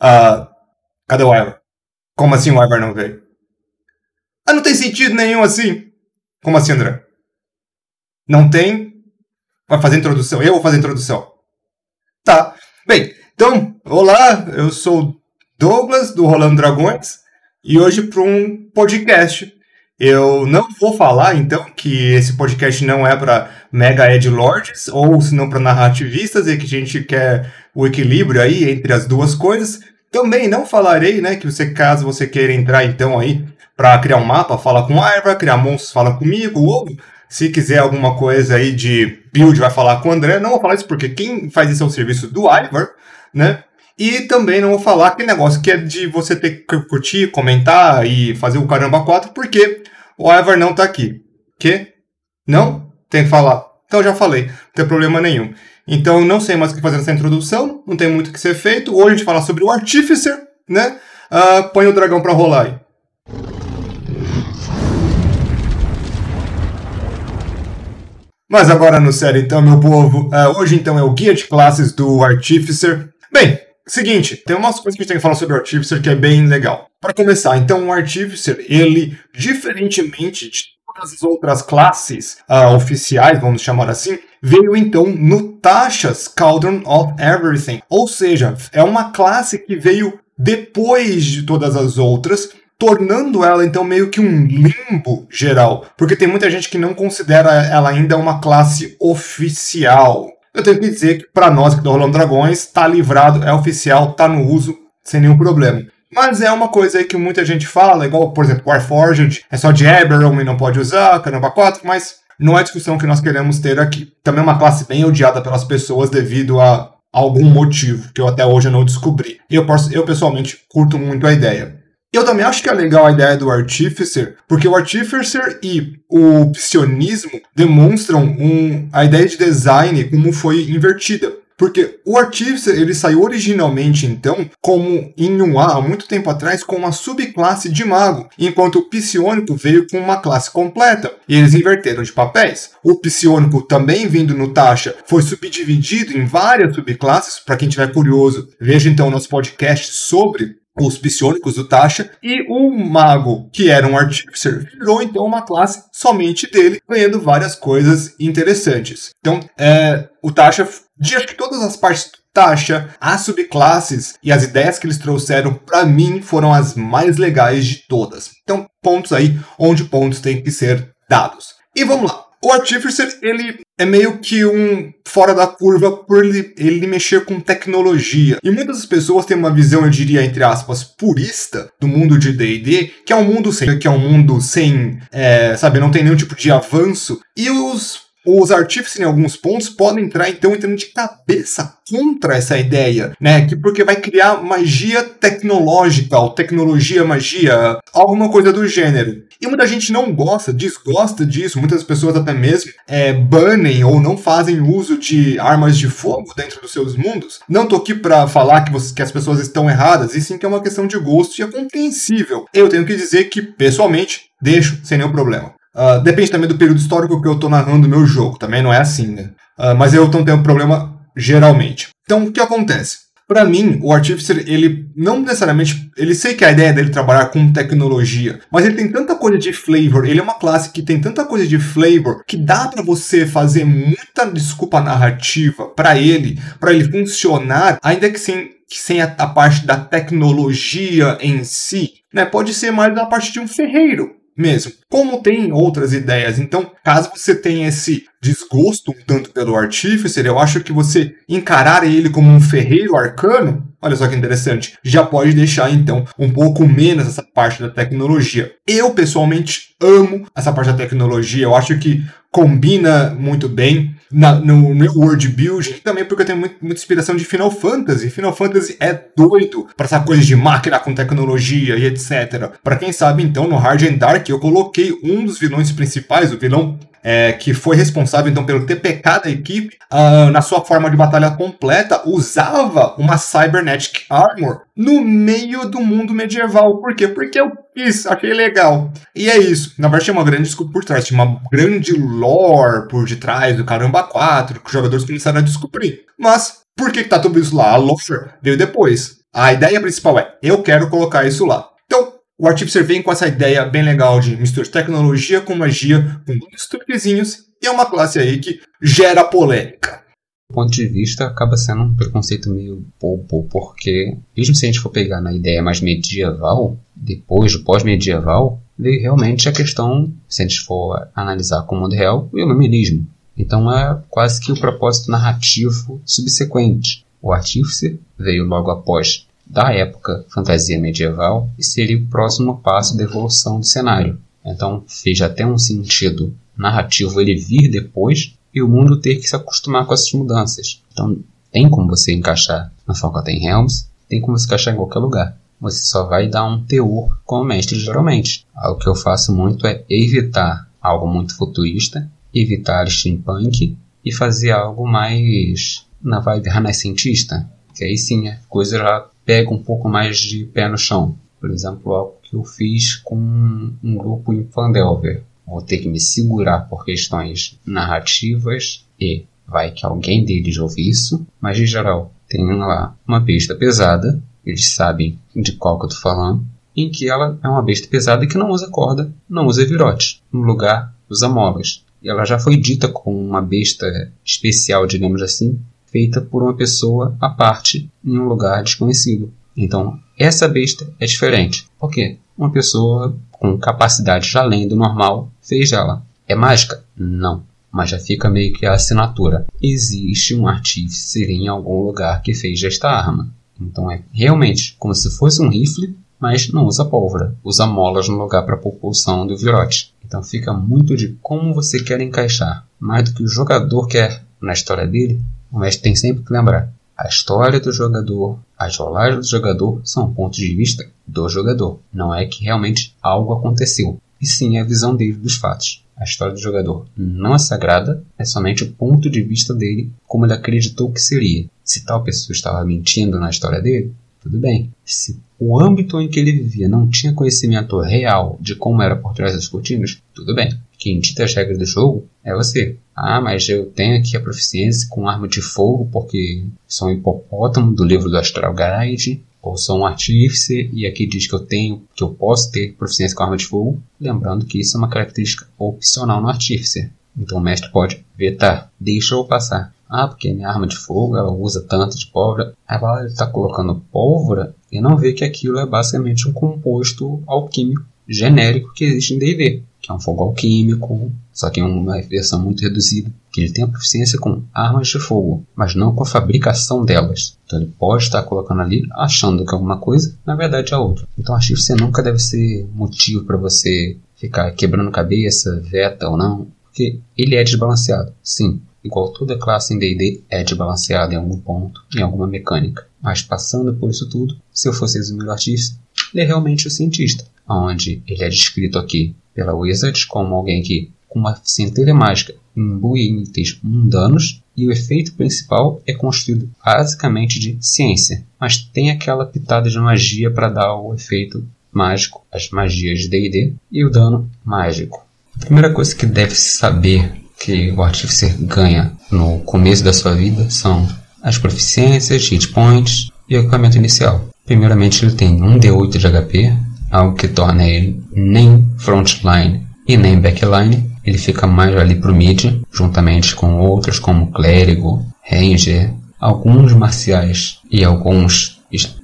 Ah, cadê o Ivar? Como assim o Ivar não veio? Ah, não tem sentido nenhum assim. Como assim, André? Não tem? Vai fazer introdução? Eu vou fazer introdução. Tá. Bem, então, olá, eu sou Douglas, do Rolando Dragões, e hoje para um podcast. Eu não vou falar, então, que esse podcast não é para mega ed lords, ou se não para narrativistas, e que a gente quer o equilíbrio aí entre as duas coisas. Também não falarei, né, que você, caso você queira entrar, então, aí, para criar um mapa, fala com a Ivor, criar monstros, fala comigo, ou se quiser alguma coisa aí de build, vai falar com o André. Não vou falar isso porque quem faz isso é o serviço do Ivor, né? E também não vou falar aquele negócio que é de você ter que curtir, comentar e fazer o caramba 4, porque o Ivor não tá aqui. Que? Não? Tem que falar. Então já falei, não tem problema nenhum. Então não sei mais o que fazer nessa introdução, não tem muito o que ser feito. Hoje a gente fala sobre o Artificer, né? Uh, põe o dragão pra rolar aí. Mas agora no sério, então, meu povo. Uh, hoje, então, é o guia de classes do Artificer. Bem, Seguinte, tem umas coisas que a gente tem que falar sobre o Artificer que é bem legal. Para começar, então o Artificer, ele, diferentemente de todas as outras classes uh, oficiais, vamos chamar assim, veio então no Tasha's Cauldron of Everything. Ou seja, é uma classe que veio depois de todas as outras, tornando ela então meio que um limbo geral, porque tem muita gente que não considera ela ainda uma classe oficial eu tenho que dizer que para nós que do Rolando Dragões, tá livrado, é oficial, tá no uso, sem nenhum problema. Mas é uma coisa aí que muita gente fala, igual, por exemplo, Warforged, é só de Eberron e não pode usar, Caramba 4, mas não é discussão que nós queremos ter aqui. Também é uma classe bem odiada pelas pessoas devido a algum motivo que eu até hoje não descobri. Eu, eu pessoalmente curto muito a ideia. Eu também acho que é legal a ideia do Artificer, porque o Artificer e o Psionismo demonstram um, a ideia de design como foi invertida. Porque o Artificer ele saiu originalmente, então, como em um A, há muito tempo atrás, com uma subclasse de mago, enquanto o Psionico veio com uma classe completa. E eles inverteram de papéis. O Psionico, também vindo no Tasha, foi subdividido em várias subclasses. Para quem tiver curioso, veja então nosso podcast sobre os psionicos do Tasha, e o mago, que era um artificer, virou então uma classe somente dele, ganhando várias coisas interessantes. Então, é, o Tasha, de acho que todas as partes do Tasha, as subclasses e as ideias que eles trouxeram para mim foram as mais legais de todas. Então, pontos aí onde pontos têm que ser dados. E vamos lá. O Artificer, ele é meio que um fora da curva por ele, ele mexer com tecnologia. E muitas pessoas têm uma visão, eu diria, entre aspas, purista do mundo de D&D, que é um mundo sem, que é um mundo sem, é, sabe, não tem nenhum tipo de avanço. E os os artífices em alguns pontos podem entrar então entrando de cabeça contra essa ideia, né? Que porque vai criar magia tecnológica, ou tecnologia magia, alguma coisa do gênero. E muita gente não gosta, desgosta disso. Muitas pessoas até mesmo é, banem ou não fazem uso de armas de fogo dentro dos seus mundos. Não tô aqui para falar que, você, que as pessoas estão erradas, e sim que é uma questão de gosto e é compreensível. Eu tenho que dizer que, pessoalmente, deixo sem nenhum problema. Uh, depende também do período histórico que eu estou narrando o meu jogo, também não é assim, né? Uh, mas eu não tenho problema geralmente. Então, o que acontece? Para mim, o Artificer, ele não necessariamente. Ele sei que a ideia dele é trabalhar com tecnologia, mas ele tem tanta coisa de flavor, ele é uma classe que tem tanta coisa de flavor que dá para você fazer muita desculpa narrativa para ele, para ele funcionar, ainda que sem, que sem a, a parte da tecnologia em si. Né? Pode ser mais da parte de um ferreiro mesmo. Como tem outras ideias. Então, caso você tenha esse desgosto um tanto pelo Artificer, eu acho que você encarar ele como um ferreiro arcano, olha só que interessante, já pode deixar então um pouco menos essa parte da tecnologia. Eu pessoalmente amo essa parte da tecnologia, eu acho que combina muito bem na, no meu world building, também porque eu tenho muito, muita inspiração de Final Fantasy. Final Fantasy é doido para essa coisa de máquina com tecnologia e etc. Para quem sabe, então, no Hard and Dark eu coloquei um dos vilões principais, o vilão é, que foi responsável então pelo TPK da equipe, uh, na sua forma de batalha completa, usava uma Cybernetic Armor no meio do mundo medieval. Por quê? Porque eu quis, achei legal. E é isso. Na verdade, tinha uma grande desculpa por trás, tinha uma grande lore por detrás do Caramba 4, que os jogadores começaram a descobrir. Mas, por que, que tá tudo isso lá? A lore veio depois. A ideia principal é, eu quero colocar isso lá. O Artificer vem com essa ideia bem legal de mistura tecnologia com magia, com vários truquezinhos, e é uma classe aí que gera polêmica. Do ponto de vista, acaba sendo um preconceito meio bobo, porque, mesmo se a gente for pegar na ideia mais medieval, depois do pós-medieval, veio realmente a questão, se a gente for analisar com o mundo real, o iluminismo. Então é quase que o propósito narrativo subsequente. O artífice veio logo após da época fantasia medieval e seria o próximo passo da evolução do cenário. Então fez até um sentido narrativo ele vir depois e o mundo ter que se acostumar com essas mudanças. Então tem como você encaixar na Forgotten Realms, tem como você encaixar em qualquer lugar. Você só vai dar um teor como mestre geralmente. O que eu faço muito é evitar algo muito futurista, evitar steampunk e fazer algo mais na vibe renascentista. Que aí sim a coisa já pega um pouco mais de pé no chão. Por exemplo, algo que eu fiz com um grupo em Fandelver. Vou ter que me segurar por questões narrativas e vai que alguém deles ouve isso, mas em geral tem lá uma besta pesada, eles sabem de qual que eu tô falando, em que ela é uma besta pesada que não usa corda, não usa virote, no lugar usa molas. E ela já foi dita como uma besta especial, digamos assim, feita por uma pessoa à parte em um lugar desconhecido. Então, essa besta é diferente. Por quê? Uma pessoa com capacidades além do normal fez ela. É mágica? Não. Mas já fica meio que a assinatura. Existe um artífice em algum lugar que fez esta arma. Então é realmente como se fosse um rifle, mas não usa pólvora. Usa molas no lugar para propulsão do virote. Então fica muito de como você quer encaixar. Mais do que o jogador quer na história dele, mestre tem sempre que lembrar. A história do jogador, as rolagens do jogador são pontos de vista do jogador. Não é que realmente algo aconteceu, e sim a visão dele dos fatos. A história do jogador não é sagrada, é somente o ponto de vista dele, como ele acreditou que seria. Se tal pessoa estava mentindo na história dele, tudo bem. Se o âmbito em que ele vivia não tinha conhecimento real de como era por trás das cortinas, tudo bem. Quem dita as regras do jogo é você. Ah, mas eu tenho aqui a proficiência com arma de fogo porque sou um hipopótamo do livro do Astral Guide, ou sou um artífice e aqui diz que eu tenho, que eu posso ter proficiência com arma de fogo. Lembrando que isso é uma característica opcional no artífice. Então o mestre pode vetar, deixa eu passar. Ah, porque minha arma de fogo ela usa tanto de pólvora. Aí ele está colocando pólvora e não vê que aquilo é basicamente um composto alquímico genérico que existe em D&D, que é um fogo alquímico, só que em uma versão muito reduzida, que ele tem a proficiência com armas de fogo, mas não com a fabricação delas. Então ele pode estar colocando ali, achando que é alguma coisa, na verdade é outra. Então que você nunca deve ser motivo para você ficar quebrando cabeça, veta ou não, porque ele é desbalanceado, sim. Igual toda classe em D&D é desbalanceada em algum ponto, em alguma mecânica. Mas passando por isso tudo, se eu fosse resumir o artista, ele é realmente o cientista, onde ele é descrito aqui pela Wizards como alguém que, com uma centelha mágica, imbui itens mundanos e o efeito principal é construído basicamente de ciência, mas tem aquela pitada de magia para dar o efeito mágico, as magias de D&D e o dano mágico. A primeira coisa que deve se saber que o Artificer ganha no começo da sua vida são as proficiências, hit points e o equipamento inicial. Primeiramente, ele tem um D8 de HP, algo que torna ele nem frontline e nem backline. Ele fica mais ali pro mid, juntamente com outros como clérigo, ranger, alguns marciais e alguns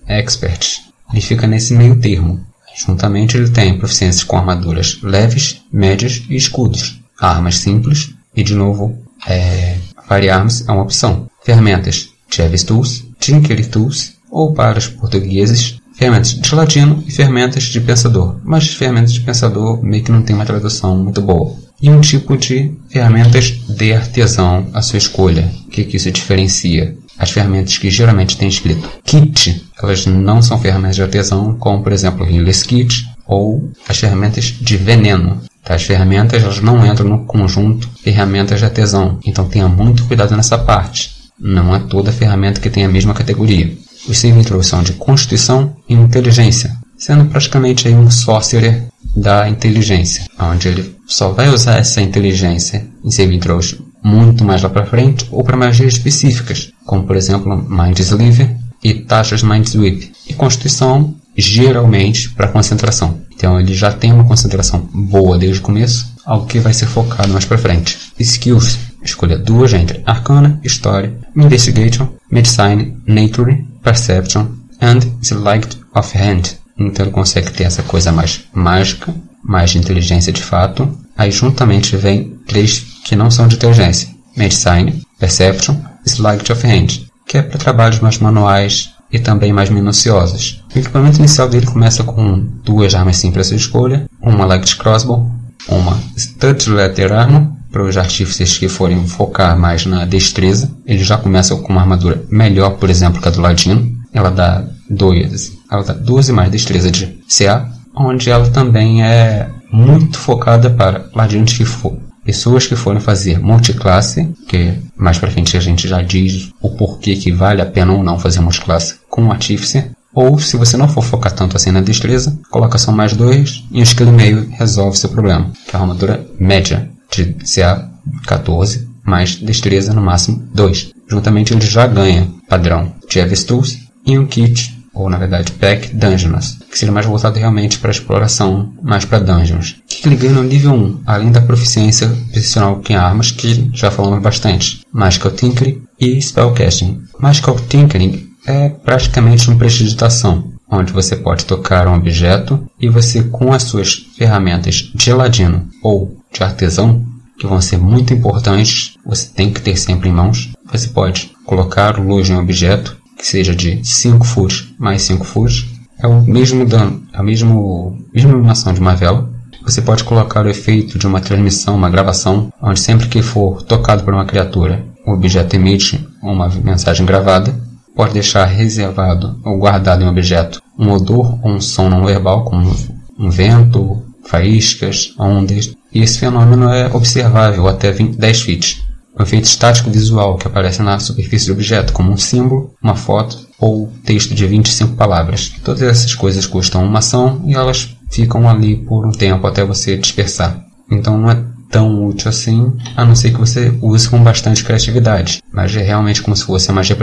experts. Ele fica nesse meio termo. Juntamente ele tem proficiências com armaduras leves, médias e escudos, armas simples e de novo é, é uma opção. Ferramentas Chavis Tools, Tinker Tools ou para os portugueses, ferramentas de latino e ferramentas de pensador, mas ferramentas de pensador meio que não tem uma tradução muito boa. E um tipo de ferramentas de artesão à sua escolha. O que, que isso diferencia? As ferramentas que geralmente têm escrito kit, elas não são ferramentas de artesão, como por exemplo o Healer's Kit ou as ferramentas de veneno. As ferramentas elas não entram no conjunto ferramentas de artesão, então tenha muito cuidado nessa parte. Não é toda ferramenta que tem a mesma categoria. Os saving são de Constituição e Inteligência, sendo praticamente um sorcerer da inteligência, onde ele só vai usar essa inteligência em saving throws muito mais lá para frente ou para magias específicas, como por exemplo Mind Sleeve, e taxas Mindsweep. E Constituição, geralmente, para concentração. Então ele já tem uma concentração boa desde o começo, algo que vai ser focado mais para frente. Skills, escolha duas entre Arcana, História, Investigation, Medicine, Nature, Perception and Select of Hand. Então ele consegue ter essa coisa mais mágica, mais inteligência de fato. Aí juntamente vem três que não são de inteligência. Medicine, Perception e Select of Hand, que é para trabalhos mais manuais e também mais minuciosos. O equipamento inicial dele começa com duas armas simples de escolha, uma Light Crossbow, uma Stud Letter Armor, para os artífices que forem focar mais na destreza. Ele já começa com uma armadura melhor, por exemplo, que a do Ladino. Ela dá 12, ela dá 12 mais destreza de CA, onde ela também é muito focada para ladinos que for, pessoas que forem fazer multiclasse, que mais para frente a gente já diz o porquê que vale a pena ou não fazer multiclasse com artífice, ou se você não for focar tanto assim na destreza, coloca só mais dois e um skill meio resolve seu problema, que é a armadura média de CA 14 mais destreza no máximo 2. Juntamente ele já ganha padrão de Tools e um kit ou na verdade Pack Dungeons, que seria mais voltado realmente para exploração, mais para dungeons. O que ele ganha no nível 1, além da proficiência profissional em armas, que já falamos bastante, Magical Tinkering e Spellcasting. Magical Tinkering é praticamente uma prestidigitação, onde você pode tocar um objeto e você com as suas ferramentas de ladino ou de artesão, que vão ser muito importantes, você tem que ter sempre em mãos, você pode colocar luz em um objeto que seja de 5 furos mais 5 furos, é o mesmo dano, é a mesmo, mesma iluminação de uma vela. Você pode colocar o efeito de uma transmissão, uma gravação, onde sempre que for tocado por uma criatura, o objeto emite uma mensagem gravada. Pode deixar reservado ou guardado em objeto um odor ou um som não verbal, como um vento, faíscas, ondas. E esse fenômeno é observável até 20, 10 feet um efeito estático visual que aparece na superfície do objeto, como um símbolo, uma foto ou texto de 25 palavras. Todas essas coisas custam uma ação e elas ficam ali por um tempo até você dispersar. Então não é tão útil assim, a não ser que você use com bastante criatividade. Mas é realmente como se fosse uma magia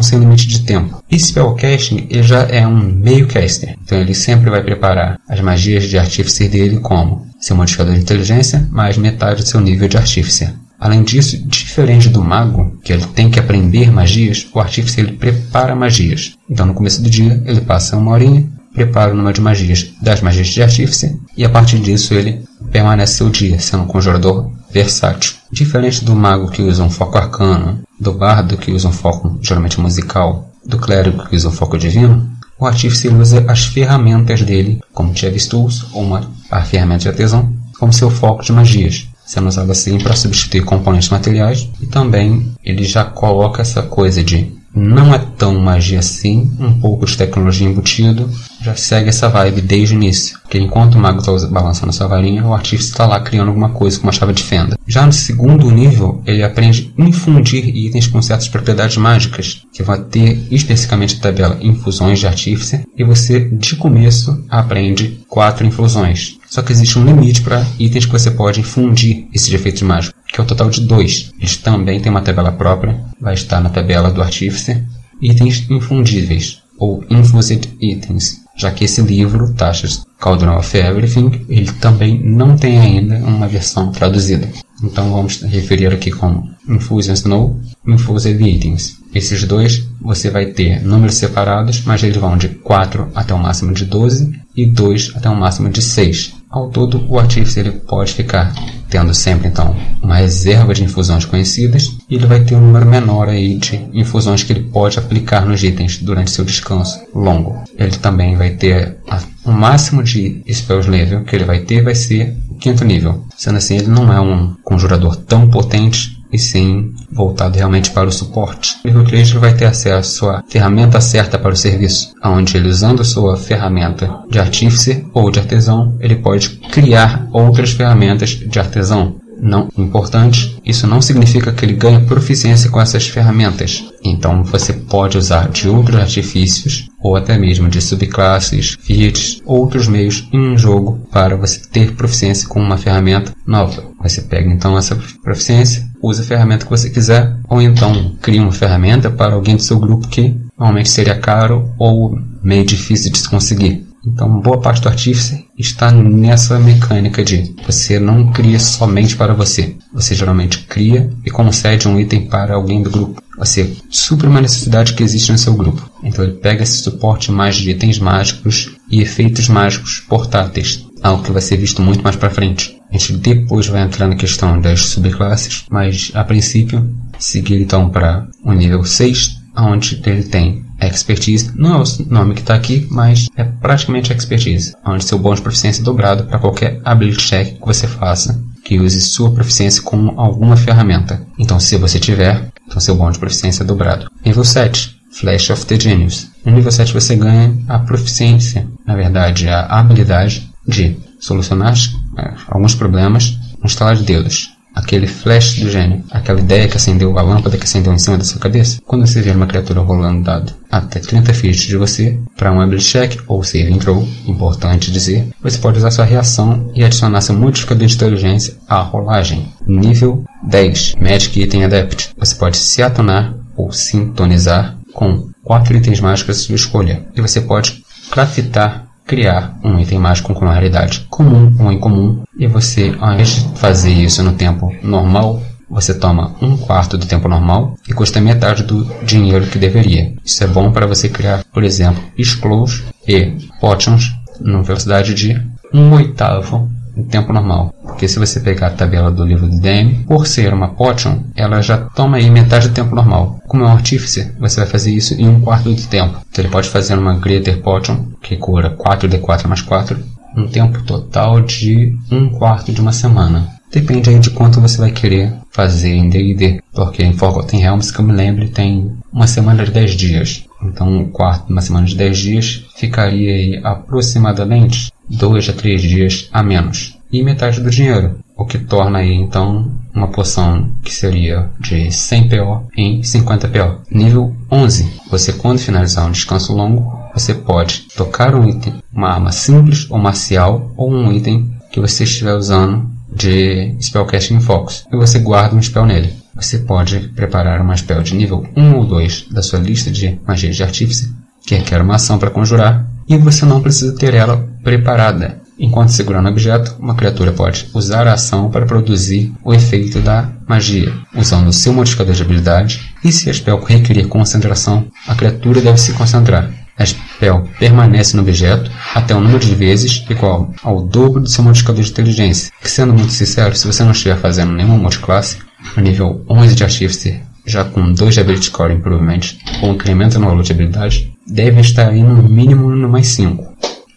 sem limite de tempo. E Spellcasting ele já é um meio caster, então ele sempre vai preparar as magias de artífice dele como seu modificador de inteligência mais metade do seu nível de artífice. Além disso, diferente do mago, que ele tem que aprender magias, o artífice ele prepara magias. Então, no começo do dia, ele passa uma horinha, prepara o número de magias das magias de artífice, e a partir disso ele permanece seu dia, sendo um conjurador versátil. Diferente do mago que usa um foco arcano, do bardo que usa um foco geralmente musical, do clérigo que usa um foco divino, o artífice usa as ferramentas dele, como Chavis Tools ou uma a ferramenta de artesão, como seu foco de magias sendo usado assim para substituir componentes materiais e também ele já coloca essa coisa de não é tão magia assim, um pouco de tecnologia embutido, já segue essa vibe desde o início. Porque enquanto o mago está balançando essa varinha, o artista está lá criando alguma coisa com uma chave de fenda. Já no segundo nível, ele aprende a infundir itens com certas propriedades mágicas, que vai ter especificamente a tabela infusões de artífice, e você de começo aprende quatro infusões. Só que existe um limite para itens que você pode infundir esses efeitos mágicos que é o total de dois. Eles também têm uma tabela própria, vai estar na tabela do artífice. Itens infundíveis, ou Infused Items, já que esse livro, Taxas Cauldron of Everything, ele também não tem ainda uma versão traduzida. Então vamos referir aqui como Infusion Snow, Infused Items. Esses dois você vai ter números separados, mas eles vão de 4 até o máximo de 12 e 2 até o máximo de 6. Ao todo, o artífice ele pode ficar tendo sempre então uma reserva de infusões conhecidas e ele vai ter um número menor aí de infusões que ele pode aplicar nos itens durante seu descanso longo. Ele também vai ter a, o máximo de spells level que ele vai ter vai ser o quinto nível. Sendo assim, ele não é um conjurador tão potente e sim voltado realmente para o suporte. O nível 3 vai ter acesso à ferramenta certa para o serviço, onde ele usando sua ferramenta de artífice ou de artesão, ele pode criar outras ferramentas de artesão não importante, isso não significa que ele ganhe proficiência com essas ferramentas. Então você pode usar de outros artifícios ou até mesmo de subclasses, feats, outros meios em um jogo para você ter proficiência com uma ferramenta nova. Você pega então essa proficiência, usa a ferramenta que você quiser, ou então cria uma ferramenta para alguém do seu grupo que normalmente seria caro ou meio difícil de se conseguir. Então, boa parte do Artífice está nessa mecânica de você não cria somente para você. Você geralmente cria e concede um item para alguém do grupo. Você supre uma necessidade que existe no seu grupo. Então, ele pega esse suporte mais de itens mágicos e efeitos mágicos portáteis. Algo que vai ser visto muito mais para frente. A gente depois vai entrar na questão das subclasses, mas a princípio, seguir então para o nível 6, onde ele tem Expertise não é o nome que está aqui, mas é praticamente Expertise, onde seu bônus de proficiência é dobrado para qualquer ability check que você faça que use sua proficiência com alguma ferramenta. Então, se você tiver, então seu bônus de proficiência é dobrado. Nível 7, Flash of the Genius. No nível 7 você ganha a proficiência, na verdade, a habilidade de solucionar é, alguns problemas no estalar de dedos aquele flash do gênio, aquela ideia que acendeu, a lâmpada que acendeu em cima da sua cabeça, quando você vê uma criatura rolando dado até 30 feet de você, para um ability check ou saving throw, importante dizer, você pode usar sua reação e adicionar seu modificador de inteligência à rolagem. Nível 10, Magic Item Adept. Você pode se atonar ou sintonizar com quatro itens mágicos de sua escolha, e você pode craftar criar um item mágico com raridade comum ou incomum, e você, ao invés de fazer isso no tempo normal, você toma um quarto do tempo normal e custa metade do dinheiro que deveria. Isso é bom para você criar, por exemplo, Scrolls e Potions numa velocidade de um oitavo em tempo normal. Porque se você pegar a tabela do livro do DM, por ser uma potion, ela já toma aí metade do tempo normal. Como é um artífice, você vai fazer isso em um quarto do tempo. Então ele pode fazer uma Greater Potion, que cura 4d4 mais 4, um tempo total de um quarto de uma semana. Depende aí de quanto você vai querer fazer em D&D, porque em Forgotten Realms, que eu me lembro, tem uma semana de 10 dias. Então, um quarto de uma semana de 10 dias ficaria aí aproximadamente 2 a 3 dias a menos. E metade do dinheiro, o que torna aí então uma poção que seria de 100 PO em 50 PO. Nível 11. Você quando finalizar um descanso longo, você pode tocar um item, uma arma simples ou marcial ou um item que você estiver usando de Spellcasting Focus e você guarda um spell nele. Você pode preparar uma spell de nível 1 ou 2 da sua lista de magias de artífice, que requer uma ação para conjurar, e você não precisa ter ela preparada. Enquanto segurando o objeto, uma criatura pode usar a ação para produzir o efeito da magia, usando o seu modificador de habilidade, e se a spell requerer concentração, a criatura deve se concentrar. A spell permanece no objeto até um número de vezes igual ao dobro do seu modificador de inteligência. Que sendo muito sincero, se você não estiver fazendo nenhuma multiclasse, no nível 11 de Artificer, já com 2 de Ability Score Improvement, ou incremento no valor de habilidade, deve estar aí no mínimo no mais 5.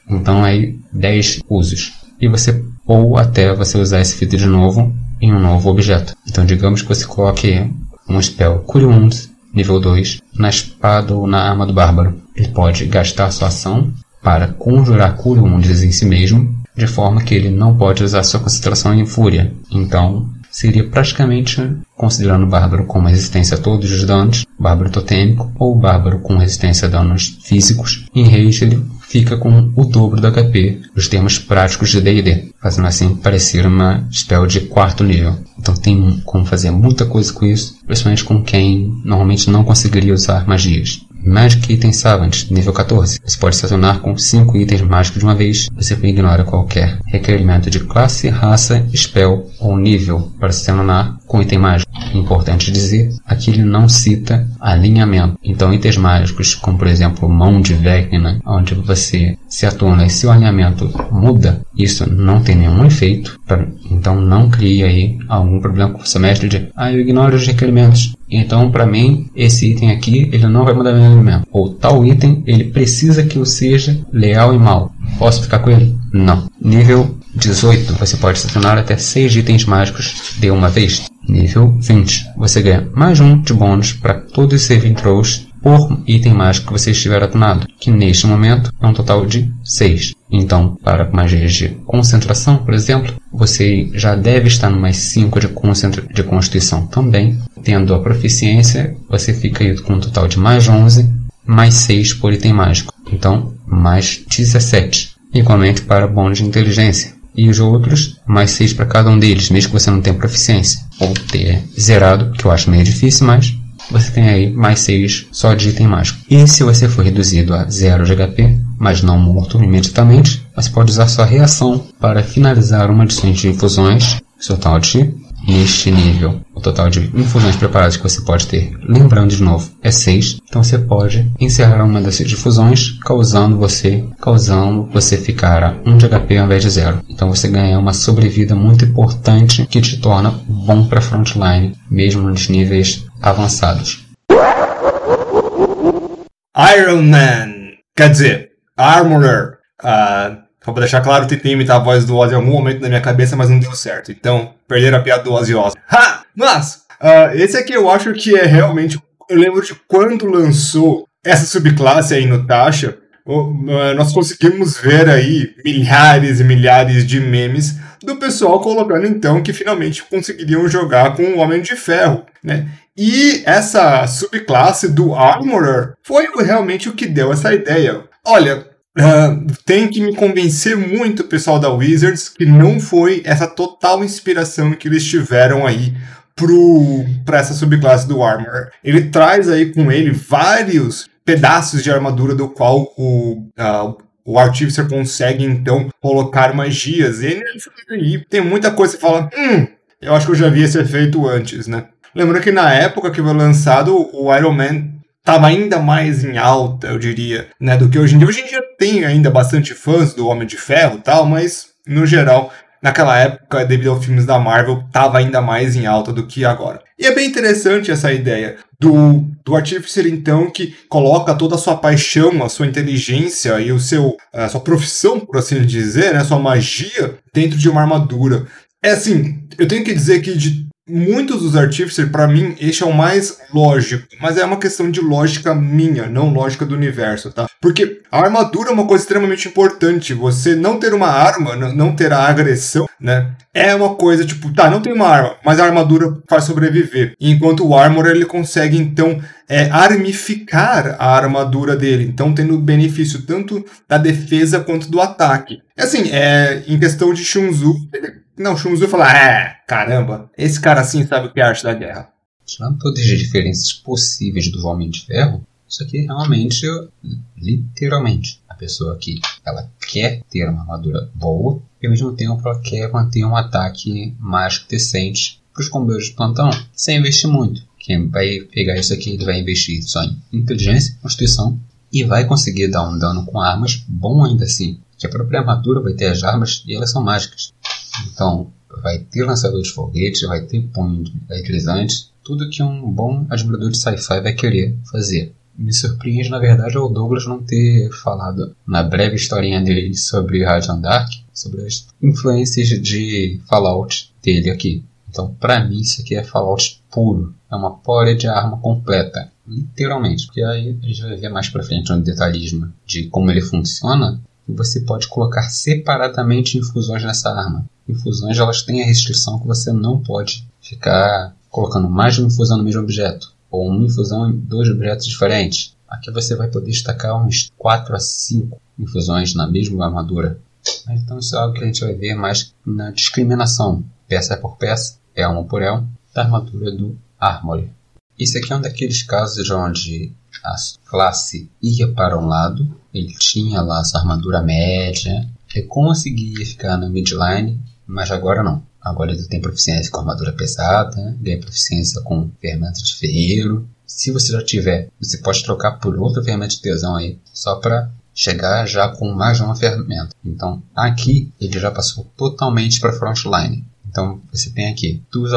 Então aí 10 usos. E você, ou até você usar esse feito de novo em um novo objeto. Então digamos que você coloque um spell Cure Wounds, nível 2, na espada ou na arma do bárbaro. Ele pode gastar sua ação para conjurar Cure Wounds em si mesmo, de forma que ele não pode usar sua concentração em fúria. Então, seria praticamente considerando o bárbaro com resistência a todos os danos, bárbaro totêmico, ou bárbaro com resistência a danos físicos. Em rage ele fica com o dobro do HP, os termos práticos de D&D, fazendo assim parecer uma spell de quarto nível. Então tem como fazer muita coisa com isso, principalmente com quem normalmente não conseguiria usar magias. Magic Item Savant, nível 14. Você pode se com 5 itens mágicos de uma vez. Você ignora qualquer requerimento de classe, raça, spell ou nível para se acionar com item mágico. Importante dizer, aqui ele não cita alinhamento. Então itens mágicos, como por exemplo mão de Vecna, onde você se atona e seu alinhamento muda, isso não tem nenhum efeito. Então não crie aí algum problema com o seu mestre de ah, eu ignoro os requerimentos. Então, para mim, esse item aqui, ele não vai mudar meu alinhamento. Ou tal item, ele precisa que eu seja leal e mal. Posso ficar com ele? Não. Nível 18, você pode selecionar até 6 itens mágicos de uma vez. Nível 20, você ganha mais um de bônus para todos os saving throws por item mágico que você estiver atunado, que neste momento é um total de 6. Então, para magias de concentração, por exemplo, você já deve estar no mais 5 de, de constituição também. Tendo a proficiência, você fica com um total de mais 11, mais 6 por item mágico. Então, mais 17. Igualmente para bônus de inteligência. E os outros, mais 6 para cada um deles, mesmo que você não tenha proficiência. Ou ter zerado, que eu acho meio difícil, mas você tem aí mais 6 só de item mágico. E se você for reduzido a 0 de HP, mas não morto imediatamente, você pode usar sua reação para finalizar uma de suas infusões, total de neste nível. O total de infusões preparadas que você pode ter, lembrando de novo, é 6. Então você pode encerrar uma dessas difusões, causando você, causando você ficar a 1 de HP ao invés de 0. Então você ganha uma sobrevida muito importante que te torna bom para frontline, mesmo nos níveis avançados. Iron Man, quer dizer, Armorer. Uh, só pra deixar claro, tentei imitar a voz do Ozzy em algum momento na minha cabeça, mas não deu certo. Então, perderam a piada do Ozzy Ozzy. Ha! Mas, uh, esse aqui eu acho que é realmente... Eu lembro de quando lançou essa subclasse aí no Tasha, nós conseguimos ver aí milhares e milhares de memes do pessoal colocando então que finalmente conseguiriam jogar com o Homem de Ferro, né? E essa subclasse do Armorer foi realmente o que deu essa ideia. Olha, Uh, tem que me convencer muito pessoal da Wizards que não foi essa total inspiração que eles tiveram aí para essa subclasse do Armor. Ele traz aí com ele vários pedaços de armadura do qual o, uh, o Artificer consegue então colocar magias. E ele tem muita coisa que fala, hum, eu acho que eu já vi esse efeito antes, né? Lembrando que na época que foi lançado, o Iron Man estava ainda mais em alta, eu diria, né, do que hoje em dia. Hoje em dia tem ainda bastante fãs do Homem de Ferro tal, mas no geral, naquela época, devido aos filmes da Marvel, estava ainda mais em alta do que agora. E é bem interessante essa ideia do, do Artificer, então, que coloca toda a sua paixão, a sua inteligência e o seu, a sua profissão, por assim dizer, né, sua magia dentro de uma armadura. É assim, eu tenho que dizer que de muitos dos Artificer, para mim, este é o mais lógico. Mas é uma questão de lógica minha, não lógica do universo, tá? Porque a armadura é uma coisa extremamente importante. Você não ter uma arma, não ter a agressão, né? É uma coisa tipo, tá, não tem uma arma, mas a armadura faz sobreviver. Enquanto o Armor ele consegue então é, armificar a armadura dele, então tendo benefício tanto da defesa quanto do ataque. Assim, é, em questão de Shunzu, não, Shunzu fala, é, caramba, esse cara assim sabe o que é a arte da guerra. Tirando todas as diferenças possíveis do Homem de Ferro, isso aqui realmente, literalmente, a pessoa que ela quer ter uma armadura boa e ao mesmo tempo ela quer manter um ataque mais decente para os comboios de plantão, sem investir muito. Quem vai pegar isso aqui, ele vai investir só em inteligência, constituição e vai conseguir dar um dano com armas bom ainda assim. Que a própria armadura vai ter as armas e elas são mágicas. Então, vai ter lançador de foguete, vai ter punho eletrizante, tudo que um bom admirador de sci-fi vai querer fazer. Me surpreende, na verdade, o Douglas não ter falado na breve historinha dele sobre Radiant Dark, sobre as influências de Fallout dele aqui. Então, para mim, isso aqui é Fallout puro. É uma pole de arma completa. Literalmente. Porque aí a gente vai ver mais pra frente um detalhismo de como ele funciona. E você pode colocar separadamente infusões nessa arma infusões elas têm a restrição que você não pode ficar colocando mais de uma infusão no mesmo objeto, ou uma infusão em dois objetos diferentes. Aqui você vai poder destacar uns 4 a 5 infusões na mesma armadura. Então isso é algo que a gente vai ver mais na discriminação, peça por peça, elmo por elmo, da armadura do Armory. Esse aqui é um daqueles casos onde a classe ia para um lado, ele tinha lá essa armadura média, e conseguia ficar na midline mas agora não. Agora ele tem proficiência com armadura pesada, ganha proficiência com ferramenta de ferreiro. Se você já tiver, você pode trocar por outra ferramenta de tesão aí, só para chegar já com mais uma ferramenta. Então aqui ele já passou totalmente para frontline. Então você tem aqui Tools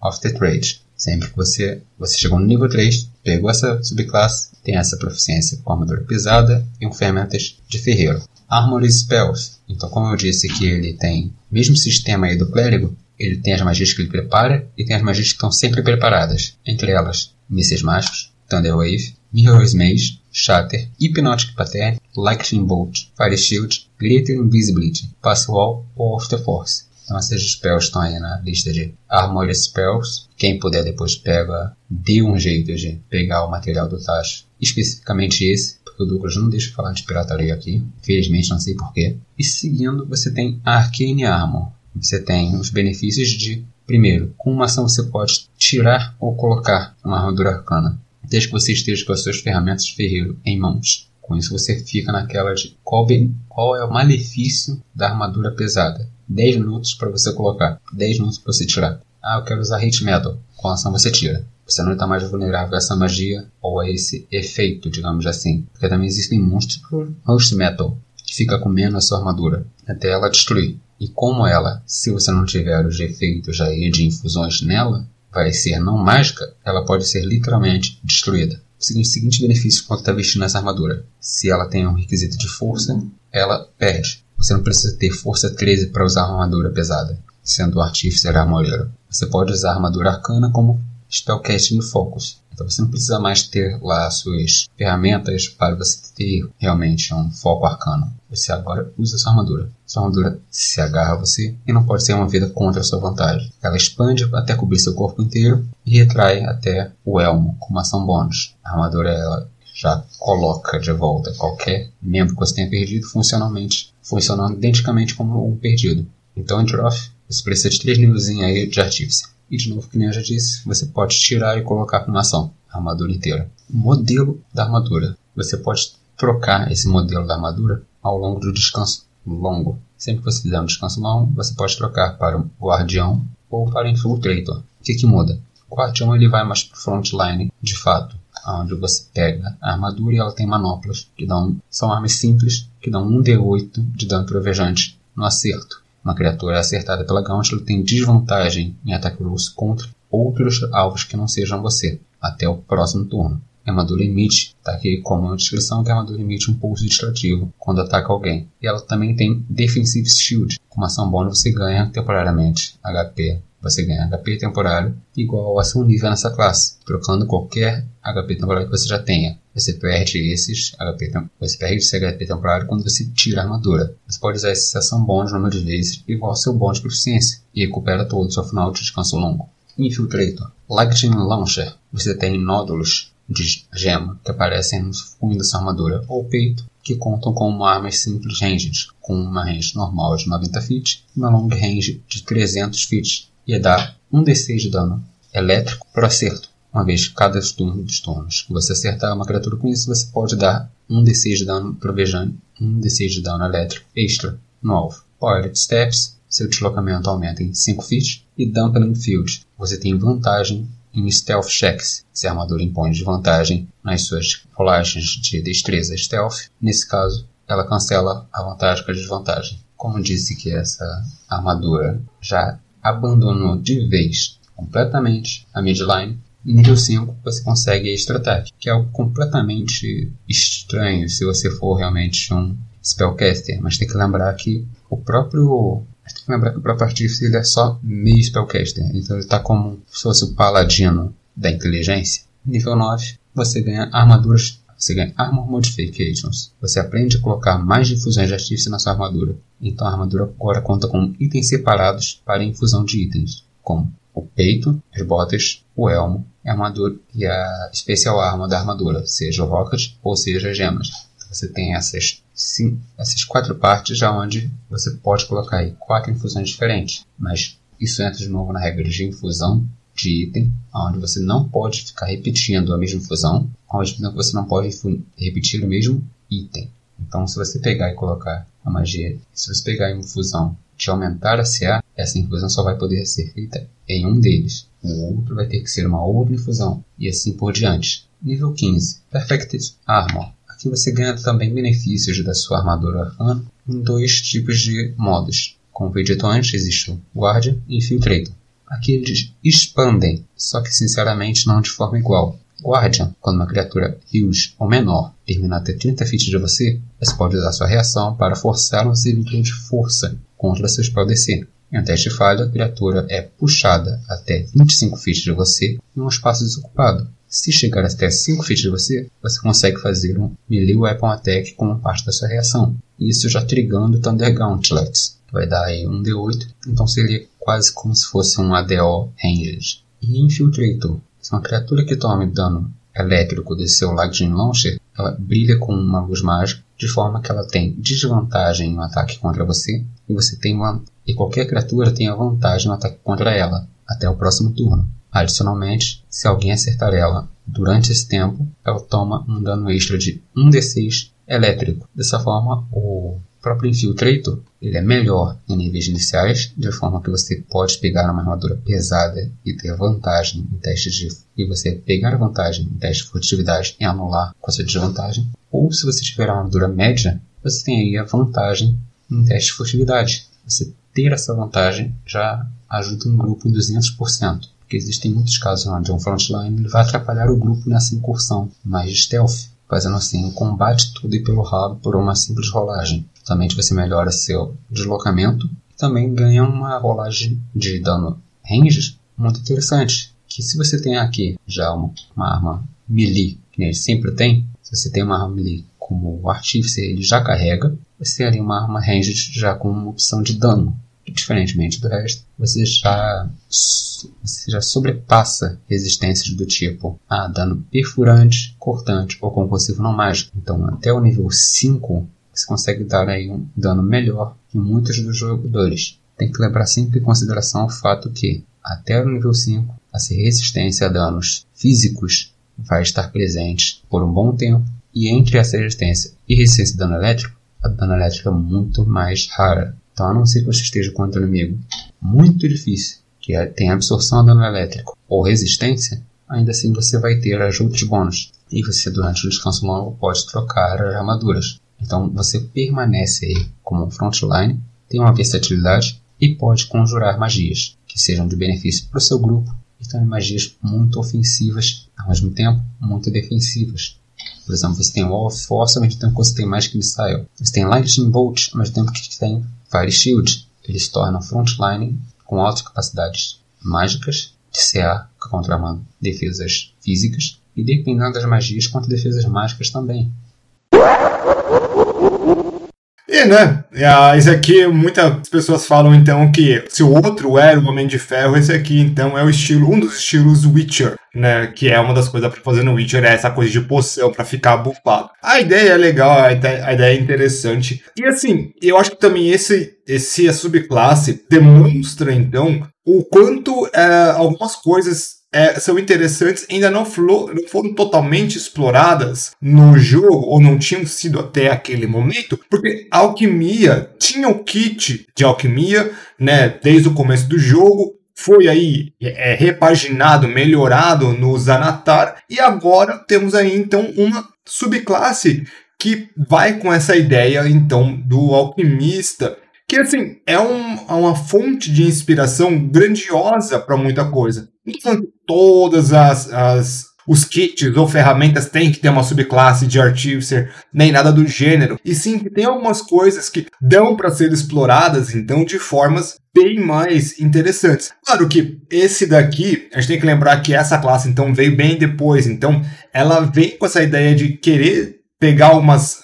of the Trade. Sempre que você, você chegou no nível 3, pegou essa subclasse, tem essa proficiência com armadura pesada e um ferramentas de ferreiro. Armory Spells. Então, como eu disse que ele tem o mesmo sistema aí do clérigo, ele tem as magias que ele prepara e tem as magias que estão sempre preparadas. Entre elas, mísseis mágicos, Thunder Wave, Mirror's Maze, Shatter, Hypnotic Pattern, Lightning Bolt, Fire Shield, Greater Invisibility, Pass Wall ou Of the Force. Então essas spells estão aí na lista de Armored Spells. Quem puder depois pega, dê um jeito de pegar o material do Tacho. Especificamente esse, porque o Douglas não deixa falar de pirataria aqui. Felizmente, não sei porquê. E seguindo, você tem Arcane Armor. Você tem os benefícios de Primeiro, com uma ação você pode tirar ou colocar uma armadura arcana, desde que você esteja com as suas ferramentas de ferreiro em mãos. Com isso você fica naquela de qual, bem, qual é o malefício da armadura pesada. 10 minutos para você colocar, 10 minutos para você tirar. Ah, eu quero usar Hate Metal. Com a ação você tira. Você não está mais vulnerável a essa magia ou a esse efeito, digamos assim. Porque também existem monstros por Host Metal, que fica comendo a sua armadura até ela destruir. E como ela, se você não tiver os efeitos aí de infusões nela, vai ser não mágica, ela pode ser literalmente destruída. O seguinte, benefício quando está vestindo essa armadura: se ela tem um requisito de força, ela perde. Você não precisa ter força 13 para usar uma armadura pesada, sendo o artífice armoreiro. Você pode usar a armadura arcana como spellcasting e focus. Então você não precisa mais ter lá suas ferramentas para você ter realmente um foco arcano. Você agora usa sua armadura. Sua armadura se agarra a você e não pode ser uma vida contra a sua vantagem. Ela expande até cobrir seu corpo inteiro e retrai até o elmo com uma ação bônus. A armadura ela já coloca de volta qualquer membro que você tenha perdido funcionalmente, funcionando identicamente como um perdido. Então em Droth, você precisa de três níveis aí de artífice. E de novo, que nem eu já disse, você pode tirar e colocar com uma ação a armadura inteira. Modelo da armadura. Você pode trocar esse modelo da armadura ao longo do descanso longo. Sempre que você fizer um descanso longo, você pode trocar para o Guardião ou para o Infiltrator. O que, que muda? O Guardião ele vai mais para o frontline, de fato, onde você pega a armadura e ela tem manoplas, que dão, são armas simples, que dão 1d8 de dano trovejante no acerto. Uma criatura acertada pela Gauntlet tem desvantagem em ataque rolls contra outros alvos que não sejam você, até o próximo turno. Armadura emite, tá aqui como uma descrição que a armadura emite um pulso distrativo quando ataca alguém. E ela também tem Defensive Shield. Com uma ação bônus você ganha temporariamente HP. Você ganha HP temporário igual a seu nível nessa classe, trocando qualquer HP temporário que você já tenha. Você perde esses HP, você perde esse HP temporário quando você tira a armadura. Você pode usar essa ação bônus número de vezes igual ao seu bônus de proficiência e recupera todos ao final de descanso longo. Infiltrator. Lightning Launcher. Você tem nódulos de gema que aparecem no fundo da sua armadura ou peito que contam com armas simples ranged, com uma range normal de 90 feet e uma long range de 300 feet e dá 1d6 de dano elétrico por acerto uma vez cada turno dos turnos que você acertar uma criatura com isso, você pode dar um D6 de dano provejante, um D6 de dano elétrico extra no alvo. Pilot Steps, seu deslocamento aumenta em 5 feet. E Dumpling Field, você tem vantagem em Stealth Checks, se a armadura impõe desvantagem nas suas rolagens de destreza Stealth. Nesse caso, ela cancela a vantagem com a desvantagem. Como disse que essa armadura já abandonou de vez completamente a midline, Nível 5 você consegue Extra Attack, que é algo completamente estranho se você for realmente um Spellcaster, mas tem que lembrar que o próprio. Tem que lembrar que o próprio Artífice ele é só meio Spellcaster, então ele está como se fosse o paladino da inteligência. Nível 9 você ganha armaduras você ganha Armor Modifications. Você aprende a colocar mais infusões de artífice na sua armadura. Então a armadura agora conta com itens separados para infusão de itens, como o peito, as botas, o elmo a armadura e a especial arma da armadura, seja rocket ou seja gemas. Então, você tem essas, sim, essas quatro partes onde você pode colocar aí quatro infusões diferentes. Mas isso entra de novo na regra de infusão de item, onde você não pode ficar repetindo a mesma infusão, que você não pode repetir o mesmo item. Então, se você pegar e colocar a magia, se você pegar a infusão de aumentar a CA, essa infusão só vai poder ser feita em um deles. O outro vai ter que ser uma outra infusão, e assim por diante. Nível 15. Perfect Armor. Aqui você ganha também benefícios da sua armadura arcana em dois tipos de modos. Como foi dito antes, existe o Guardian e Infiltrator. Aqui eles expandem, só que sinceramente não de forma igual. Guardian, quando uma criatura huge ou menor termina até 30 feet de você, você pode usar sua reação para forçar um serviço de força contra seu spell DC. Em um teste falha, a criatura é puxada até 25 feet de você em um espaço desocupado. Se chegar até 5 feet de você, você consegue fazer um Melee Weapon Attack como parte da sua reação. Isso já trigando Thunder Gauntlets, que vai dar aí um D8, então seria quase como se fosse um ADO Ranged. E Infiltrator, se uma criatura que tome dano elétrico de seu Lightning Launcher, ela brilha com uma luz mágica de forma que ela tem desvantagem no ataque contra você e você tem uma, e qualquer criatura tem a vantagem no ataque contra ela até o próximo turno. Adicionalmente, se alguém acertar ela durante esse tempo, ela toma um dano extra de 1d6 elétrico. Dessa forma, o próprio Infiltrator ele é melhor em níveis iniciais, de forma que você pode pegar uma armadura pesada e ter vantagem em testes de. e você pegar vantagem em testes de furtividade e anular com essa desvantagem. Ou se você tiver uma armadura média, você tem aí a vantagem em testes de furtividade. Você ter essa vantagem já ajuda um grupo em 200%. Porque existem muitos casos onde um frontline ele vai atrapalhar o grupo nessa incursão mais stealth, fazendo assim um combate todo e pelo rabo por uma simples rolagem. Somente você melhora seu deslocamento e também ganha uma rolagem de dano range muito interessante. Que se você tem aqui já uma, uma arma melee, que ele sempre tem, se você tem uma arma melee como o Artificer, ele já carrega, você tem ali uma arma ranged já com uma opção de dano. Diferentemente do resto, você já, você já sobrepassa resistências do tipo ah, dano perfurante, cortante ou concussivo não mágico. Então, até o nível 5 você consegue dar aí um dano melhor que muitos dos jogadores. Tem que levar sempre em consideração o fato que, até o nível 5, essa resistência a danos físicos vai estar presente por um bom tempo, e entre essa resistência e resistência a dano elétrico, a dano elétrico é muito mais rara. Então, a não ser que você esteja contra um inimigo muito difícil, que tem absorção a dano elétrico ou resistência, ainda assim você vai ter as outros bônus. E você, durante o descanso longo, pode trocar as armaduras. Então você permanece aí como um frontline, tem uma versatilidade e pode conjurar magias que sejam de benefício para o seu grupo e também magias muito ofensivas, ao mesmo tempo muito defensivas. Por exemplo, você tem Wall of Force, ao mesmo tempo que você tem Magic Missile. Você tem Lightning Bolt, ao mesmo tempo que tem Fire Shield. Eles tornam frontline com altas capacidades mágicas de CA contra defesas físicas e dependendo das magias contra defesas mágicas também. E, né, esse aqui, muitas pessoas falam então que se o outro era o Homem de Ferro, esse aqui então é o estilo, um dos estilos Witcher, né, que é uma das coisas para fazer no Witcher, é essa coisa de poção para ficar bufado. A ideia é legal, a ideia, a ideia é interessante. E assim, eu acho que também esse, esse subclasse demonstra então o quanto é, algumas coisas é, são interessantes, ainda não, não, foram totalmente exploradas no jogo, ou não tinham sido até aquele momento, porque a alquimia tinha o kit de alquimia, né, desde o começo do jogo, foi aí é, repaginado, melhorado no Zanatar, e agora temos aí então uma subclasse que vai com essa ideia então do alquimista que assim é um, é uma fonte de inspiração grandiosa para muita coisa. Não todas as, as os kits ou ferramentas têm que ter uma subclasse de Artificer, nem nada do gênero. E sim que tem algumas coisas que dão para ser exploradas, então, de formas bem mais interessantes. Claro que esse daqui, a gente tem que lembrar que essa classe, então, veio bem depois. Então, ela vem com essa ideia de querer pegar umas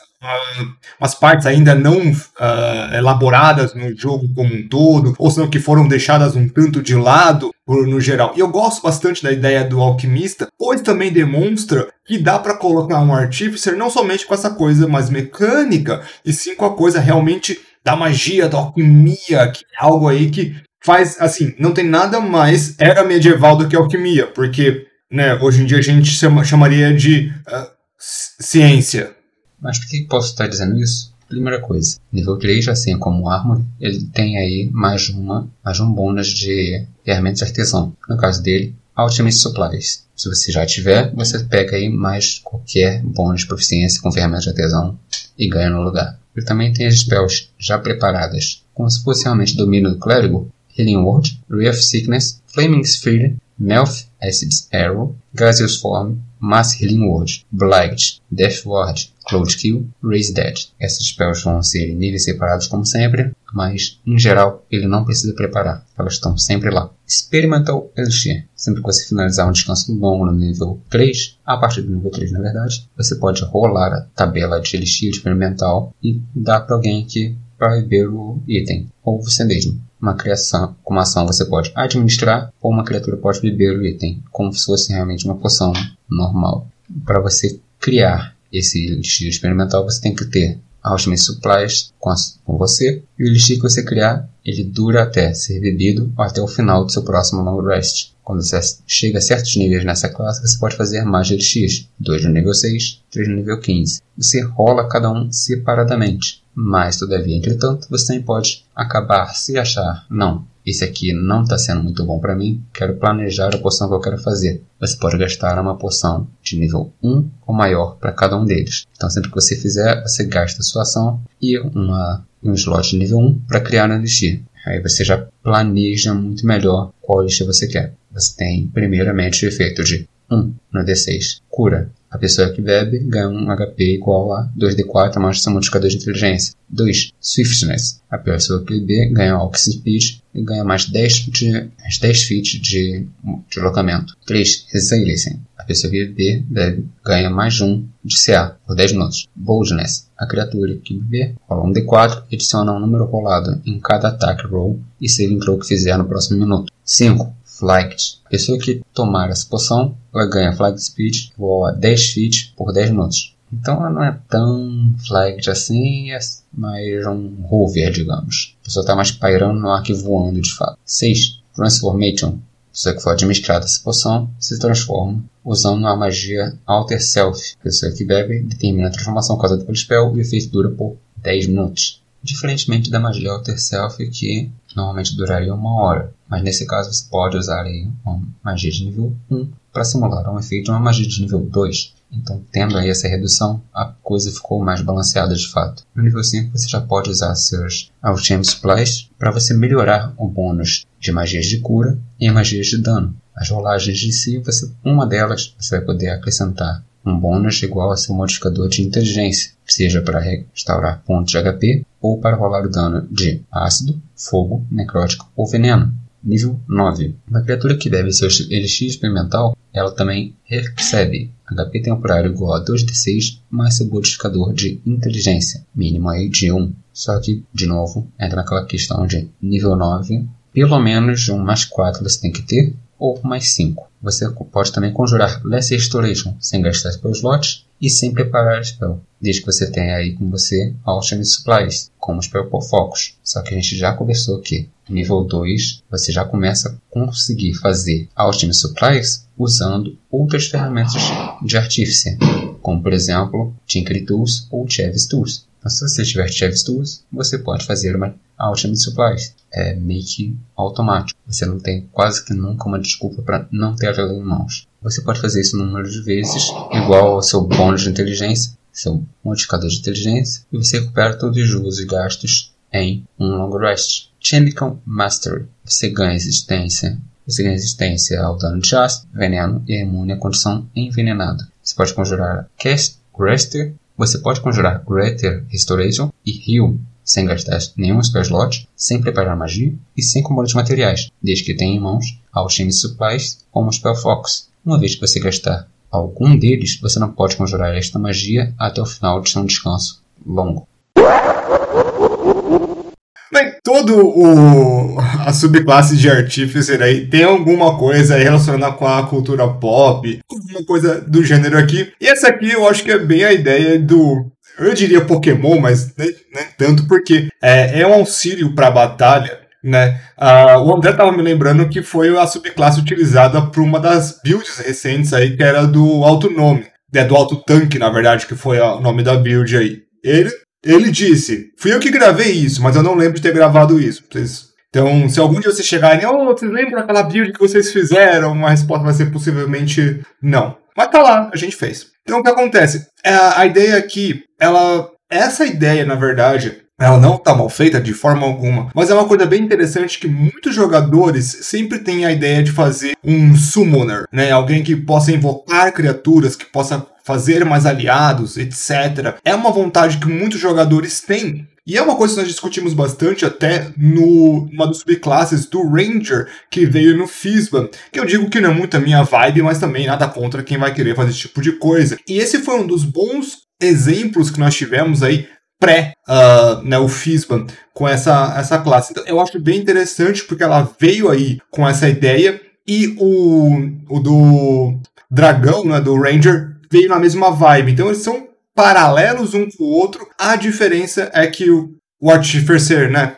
umas partes ainda não uh, elaboradas no jogo como um todo, ou senão que foram deixadas um tanto de lado no geral. E eu gosto bastante da ideia do alquimista, pois também demonstra que dá para colocar um artificer não somente com essa coisa mais mecânica, e sim com a coisa realmente da magia, da alquimia, que é algo aí que faz, assim, não tem nada mais era medieval do que alquimia, porque, né, hoje em dia a gente chama, chamaria de uh, ciência, mas por que posso estar dizendo isso? Primeira coisa, nível 3, assim como o Armor, ele tem aí mais uma, mais um bônus de ferramentas artesão. No caso dele, Ultimate Supplies. Se você já tiver, você pega aí mais qualquer bônus de proficiência com ferramentas de artesão e ganha no lugar. Ele também tem as spells já preparadas, como se fosse realmente domínio do clérigo, Healing Word, Ray of Sickness, Flaming Sphere, Melf Acid's Arrow, Gaseous Form, Mass Healing Word, Blight, Death Ward, Cloud Kill, Raise Dead. Essas spells vão ser em níveis separados como sempre, mas em geral ele não precisa preparar, elas estão sempre lá. Experimental Elixir. Sempre que você finalizar um descanso longo no nível 3, a partir do nível 3 na verdade, você pode rolar a tabela de Elixir experimental e dar para alguém que vai beber o item, ou você mesmo uma criação, com uma ação você pode administrar ou uma criatura pode beber o item, como se fosse realmente uma poção normal. Para você criar esse elixir experimental, você tem que ter Alchemy Supplies com, com você. E o Elixir que você criar, ele dura até ser bebido ou até o final do seu próximo long rest. Quando você chega a certos níveis nessa classe, você pode fazer mais Elixir. 2 no nível 6, 3 no nível 15. Você rola cada um separadamente. Mas, todavia, entretanto, você também pode acabar se achar, não, esse aqui não está sendo muito bom para mim, quero planejar a poção que eu quero fazer. Você pode gastar uma poção de nível 1 ou maior para cada um deles. Então sempre que você fizer, você gasta sua ação e uma, um slot de nível 1 para criar um elixir. Aí você já planeja muito melhor qual elixir você quer. Você tem primeiramente o efeito de 1 no D6, cura. A pessoa que bebe ganha um HP igual a 2d4 mais seu modificador de inteligência. 2. Swiftness. A pessoa que bebe ganha Walk Speed e ganha mais 10, de, mais 10 feet de deslocamento. 3. Resilience. A pessoa que bebe, bebe ganha mais 1 de CA por 10 minutos. Boldness. A criatura que beber rola um D4 e adiciona um número rolado em cada ataque roll e save throw que fizer no próximo minuto. 5. Flight. Pessoa que tomar essa poção, ela ganha Flight Speed igual a 10 feet por 10 minutos. Então ela não é tão flight assim, é mais um hover, digamos. A pessoa está mais pairando no ar que voando de fato. 6. Transformation. A pessoa que for administrada essa poção se transforma usando a magia Alter Self. A pessoa que bebe determina a transformação causada pelo spell e o efeito dura por 10 minutos. Diferentemente da magia Alter Self, que normalmente duraria uma hora. Mas nesse caso você pode usar aí uma magia de nível 1 para simular um efeito de uma magia de nível 2. Então, tendo aí essa redução, a coisa ficou mais balanceada de fato. No nível 5, você já pode usar seus Alchemy Supplies para você melhorar o bônus de magias de cura e magias de dano. As rolagens de si, você, uma delas você vai poder acrescentar um bônus igual a seu modificador de inteligência, seja para restaurar pontos de HP ou para rolar o dano de ácido, fogo, necrótico ou veneno. Nível 9. Uma criatura que bebe seu elixir experimental, ela também recebe HP temporário igual a 2d6 mais seu modificador de inteligência, mínimo aí de 1. Só que, de novo, entra naquela questão de nível 9, pelo menos um mais 4 você tem que ter, ou mais 5. Você pode também conjurar Lesser Restoration sem gastar spell slots e sem preparar spell, desde que você tenha aí com você Alchemy Supplies, como spell por focos. Só que a gente já conversou que nível 2 você já começa a conseguir fazer Alchemy Supplies usando outras ferramentas de artífice, como por exemplo Tinkery Tools ou Chavis Tools. Então, se você tiver Chavis Tools, você pode fazer uma Alchemy Supplies. É meio que automático. Você não tem quase que nunca uma desculpa para não ter ela em mãos. Você pode fazer isso um número de vezes, igual ao seu bônus de inteligência, seu modificador de inteligência, e você recupera todos os juros e gastos em um long rest. Chemical Mastery. Você ganha resistência. Você ganha resistência ao dano de ácido, veneno e é imune à condição envenenada. Você pode conjurar Cast, Rester. Você pode conjurar Greater Restoration e Heal sem gastar nenhum spell slot, sem preparar magia e sem de materiais, desde que tenha em mãos Alchemy Supplies como Spell Fox. Uma vez que você gastar algum deles, você não pode conjurar esta magia até o final de seu descanso longo. Bem, todo o a subclasse de Artificer aí tem alguma coisa relacionada com a cultura pop, alguma coisa do gênero aqui. E essa aqui eu acho que é bem a ideia do eu diria Pokémon, mas nem, nem tanto porque é, é um auxílio para batalha. Né? Uh, o André estava me lembrando que foi a subclasse utilizada por uma das builds recentes aí, que era do alto nome, né? do alto tanque, na verdade, que foi o nome da build aí. Ele, ele disse: Fui eu que gravei isso, mas eu não lembro de ter gravado isso. Vocês então, se algum dia vocês chegarem, oh, vocês lembram daquela build que vocês fizeram? Uma resposta vai ser possivelmente não. Mas tá lá, a gente fez. Então o que acontece? É, a ideia aqui, ela. Essa ideia, na verdade, ela não está mal feita de forma alguma, mas é uma coisa bem interessante que muitos jogadores sempre têm a ideia de fazer um summoner, né? Alguém que possa invocar criaturas, que possa fazer mais aliados, etc. É uma vontade que muitos jogadores têm. E é uma coisa que nós discutimos bastante até no uma das subclasses do Ranger que veio no FISBA, que eu digo que não é muito a minha vibe, mas também nada contra quem vai querer fazer esse tipo de coisa. E esse foi um dos bons exemplos que nós tivemos aí pré uh, né, o FISBA com essa, essa classe. Então eu acho bem interessante porque ela veio aí com essa ideia e o, o do dragão, né, do Ranger, veio na mesma vibe. Então eles são paralelos um com o outro. A diferença é que o, Artificer, né?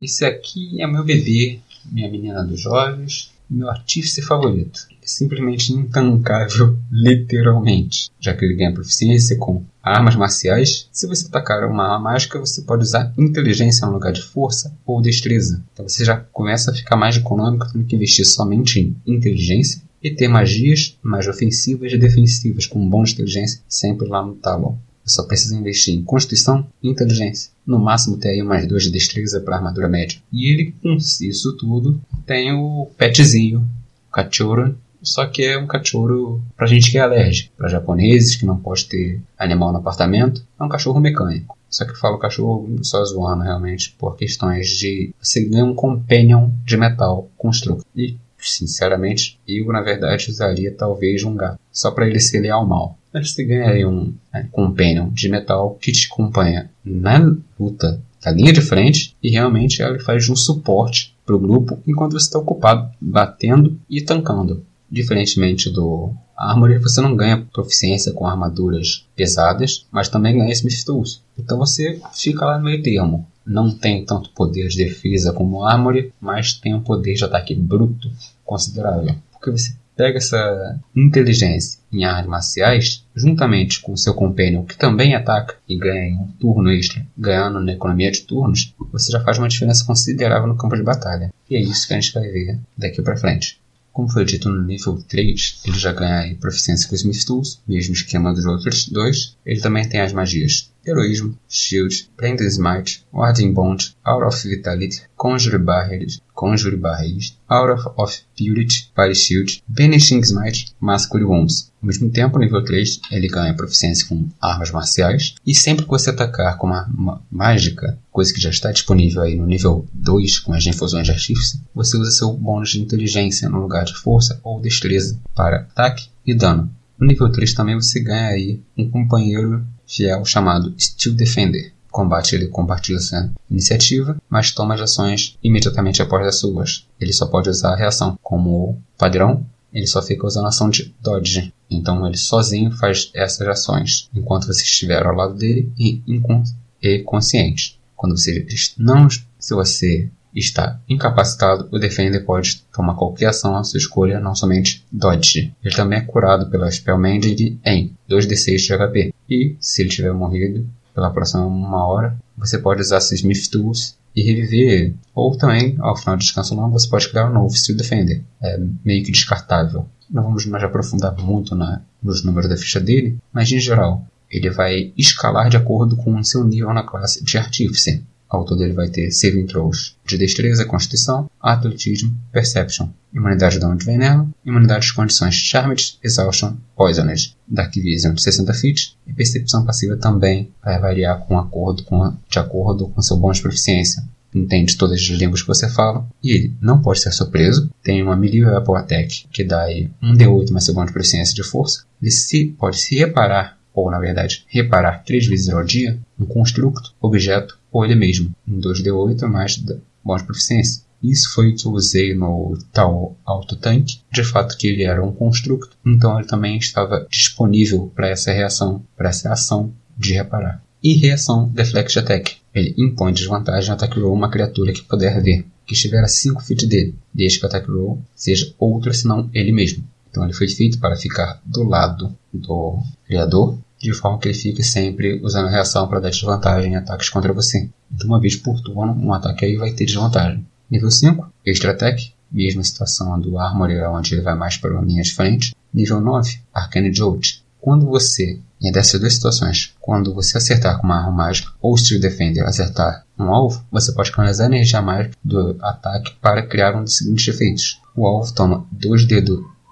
Esse aqui é meu bebê, minha menina dos olhos, meu artífice favorito. É simplesmente intancável, literalmente, já que ele ganha proficiência com armas marciais. Se você atacar uma arma mágica, você pode usar inteligência no lugar de força ou destreza. Então você já começa a ficar mais econômico tendo que investir somente em inteligência e ter magias mais ofensivas e defensivas com bom de inteligência sempre lá no talão. Você só precisa investir em Constituição e Inteligência. No máximo ter aí mais dois de destreza para armadura média. E ele, com isso tudo, tem o petzinho, o cachorro, só que é um cachorro para gente que é alérgico. Para japoneses que não pode ter animal no apartamento, é um cachorro mecânico. Só que eu falo cachorro só zoando realmente por questões de você ganha um companion de metal construto. E, sinceramente, eu na verdade usaria talvez um gato, só para ele ser leal ao mal. Mas você ganha aí um né, companion de metal que te acompanha na luta da linha de frente e realmente ele faz um suporte para o grupo enquanto você está ocupado batendo e tancando. Diferentemente do Armory, você não ganha proficiência com armaduras pesadas, mas também ganha Smith Tools. Então você fica lá no meio termo. Não tem tanto poder de defesa como o Armory, mas tem um poder de ataque bruto considerável. Porque você pega essa inteligência em artes marciais, juntamente com seu companion que também ataca e ganha um turno extra, ganhando na economia de turnos, você já faz uma diferença considerável no campo de batalha. E é isso que a gente vai ver daqui para frente. Como foi dito no nível 3, ele já ganha proficiência com os Smith Tools, mesmo esquema dos outros dois. Ele também tem as magias Heroísmo, Shield, Blended Smite, Warding Bond, Aura of Vitality, Conjure Barriers, Conjure Barriers, Aura of Purity, Fire Shield, Banishing Smite, Masculine Wounds. Ao mesmo tempo, nível 3, ele ganha proficiência com armas marciais, e sempre que você atacar com uma, uma mágica, coisa que já está disponível aí no nível 2 com as infusões de artífice, você usa seu bônus de inteligência no lugar de força ou destreza para ataque e dano. No nível 3 também você ganha aí um companheiro fiel chamado Steel Defender. Combate ele compartilha essa iniciativa, mas toma as ações imediatamente após as suas. Ele só pode usar a reação. Como padrão, ele só fica usando a ação de dodge. Então ele sozinho faz essas ações, enquanto você estiver ao lado dele e, e consciente. Quando você não, se você está incapacitado, o Defender pode tomar qualquer ação à sua escolha, não somente Dodge. Ele também é curado pela Spell Magic em 2d6 de HP. E, se ele tiver morrido pela próxima uma hora, você pode usar seus Smith Tools e reviver. Ou também, ao final do descanso longo, você pode criar um novo Steel Defender. É meio que descartável. Não vamos mais aprofundar muito na, nos números da ficha dele, mas em geral, ele vai escalar de acordo com o seu nível na classe de Artífice. Ao autor dele vai ter saving throws de destreza, constituição, atletismo, perception, imunidade de dano de veneno, imunidade de condições charmed, exhaustion, poisoned, dark vision de 60 feet e percepção passiva também vai variar com acordo com, de acordo com seu bônus de proficiência entende todas as línguas que você fala, e ele não pode ser surpreso. Tem uma melee weapon attack, que dá aí 1d8 mais seu bônus de proficiência de força. Ele se, pode se reparar, ou na verdade, reparar três vezes ao dia, um construto, objeto ou ele mesmo, em 2D8 mais bônus proficiência. Isso foi o que eu usei no tal autotanque, de fato que ele era um construto, então ele também estava disponível para essa reação, para essa ação de reparar. E reação Deflect Attack. Ele impõe desvantagem ao ataque roll uma criatura que puder ver, que estiver a 5 feet dele, desde que o ataque roll seja outro senão ele mesmo. Então ele foi feito para ficar do lado do criador de forma que ele fique sempre usando reação para dar desvantagem em ataques contra você. Então, uma vez por turno, um ataque aí vai ter desvantagem. Nível 5, Extra Attack, mesma situação do Armory, onde ele vai mais para uma linha de frente. Nível 9, Arcane Jolt. Quando você, em dessas duas situações, quando você acertar com uma arma mágica ou Steel Defender acertar um alvo, você pode canalizar a energia mágica do ataque para criar um dos seguintes efeitos. O alvo toma 2D,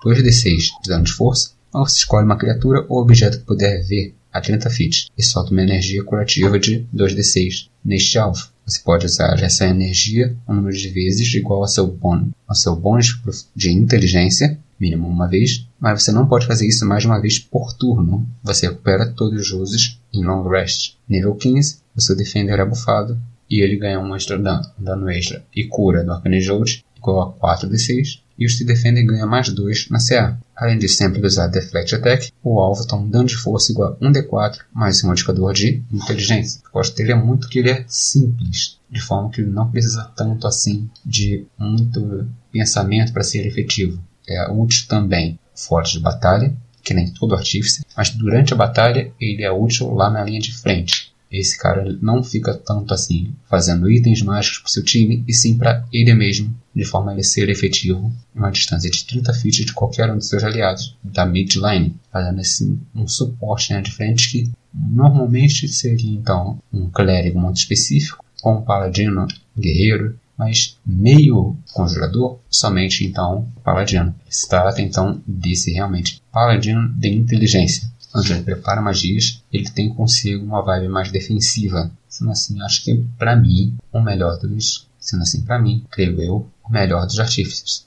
2d6 de dano de força ou se escolhe uma criatura ou objeto que puder ver a 30 feet e solta uma energia curativa de 2d6 neste alvo. Você pode usar essa energia um número de vezes igual ao seu bônus, ao seu bônus de inteligência, mínimo uma vez, mas você não pode fazer isso mais de uma vez por turno. Você recupera todos os usos em long rest. Nível 15, o seu defender é bufado e ele ganha um extra dano, dano extra e cura do Arcane Jolt igual a 4d6 e os que defendem ganham mais 2 na CA. Além de sempre usar Deflect Attack, o alvo toma um dano de força igual a 1d4 mais um modificador de inteligência. Eu gosto dele é muito que ele é simples, de forma que ele não precisa tanto assim de muito pensamento para ser efetivo. É útil também fora de batalha, que nem todo artífice, mas durante a batalha ele é útil lá na linha de frente. Esse cara não fica tanto assim fazendo itens mágicos para seu time, e sim para ele mesmo, de forma a ele ser efetivo em uma distância de 30 feet de qualquer um de seus aliados da midline, fazendo assim um suporte na de frente que normalmente seria então um clérigo muito específico, ou um paladino guerreiro, mas meio conjurador, somente então paladino. Se trata então desse realmente paladino de inteligência. Quando ele prepara magias, ele tem consigo uma vibe mais defensiva. Sendo assim, acho que para mim, o melhor dos. Sendo assim, para mim, creio eu, o melhor dos artífices.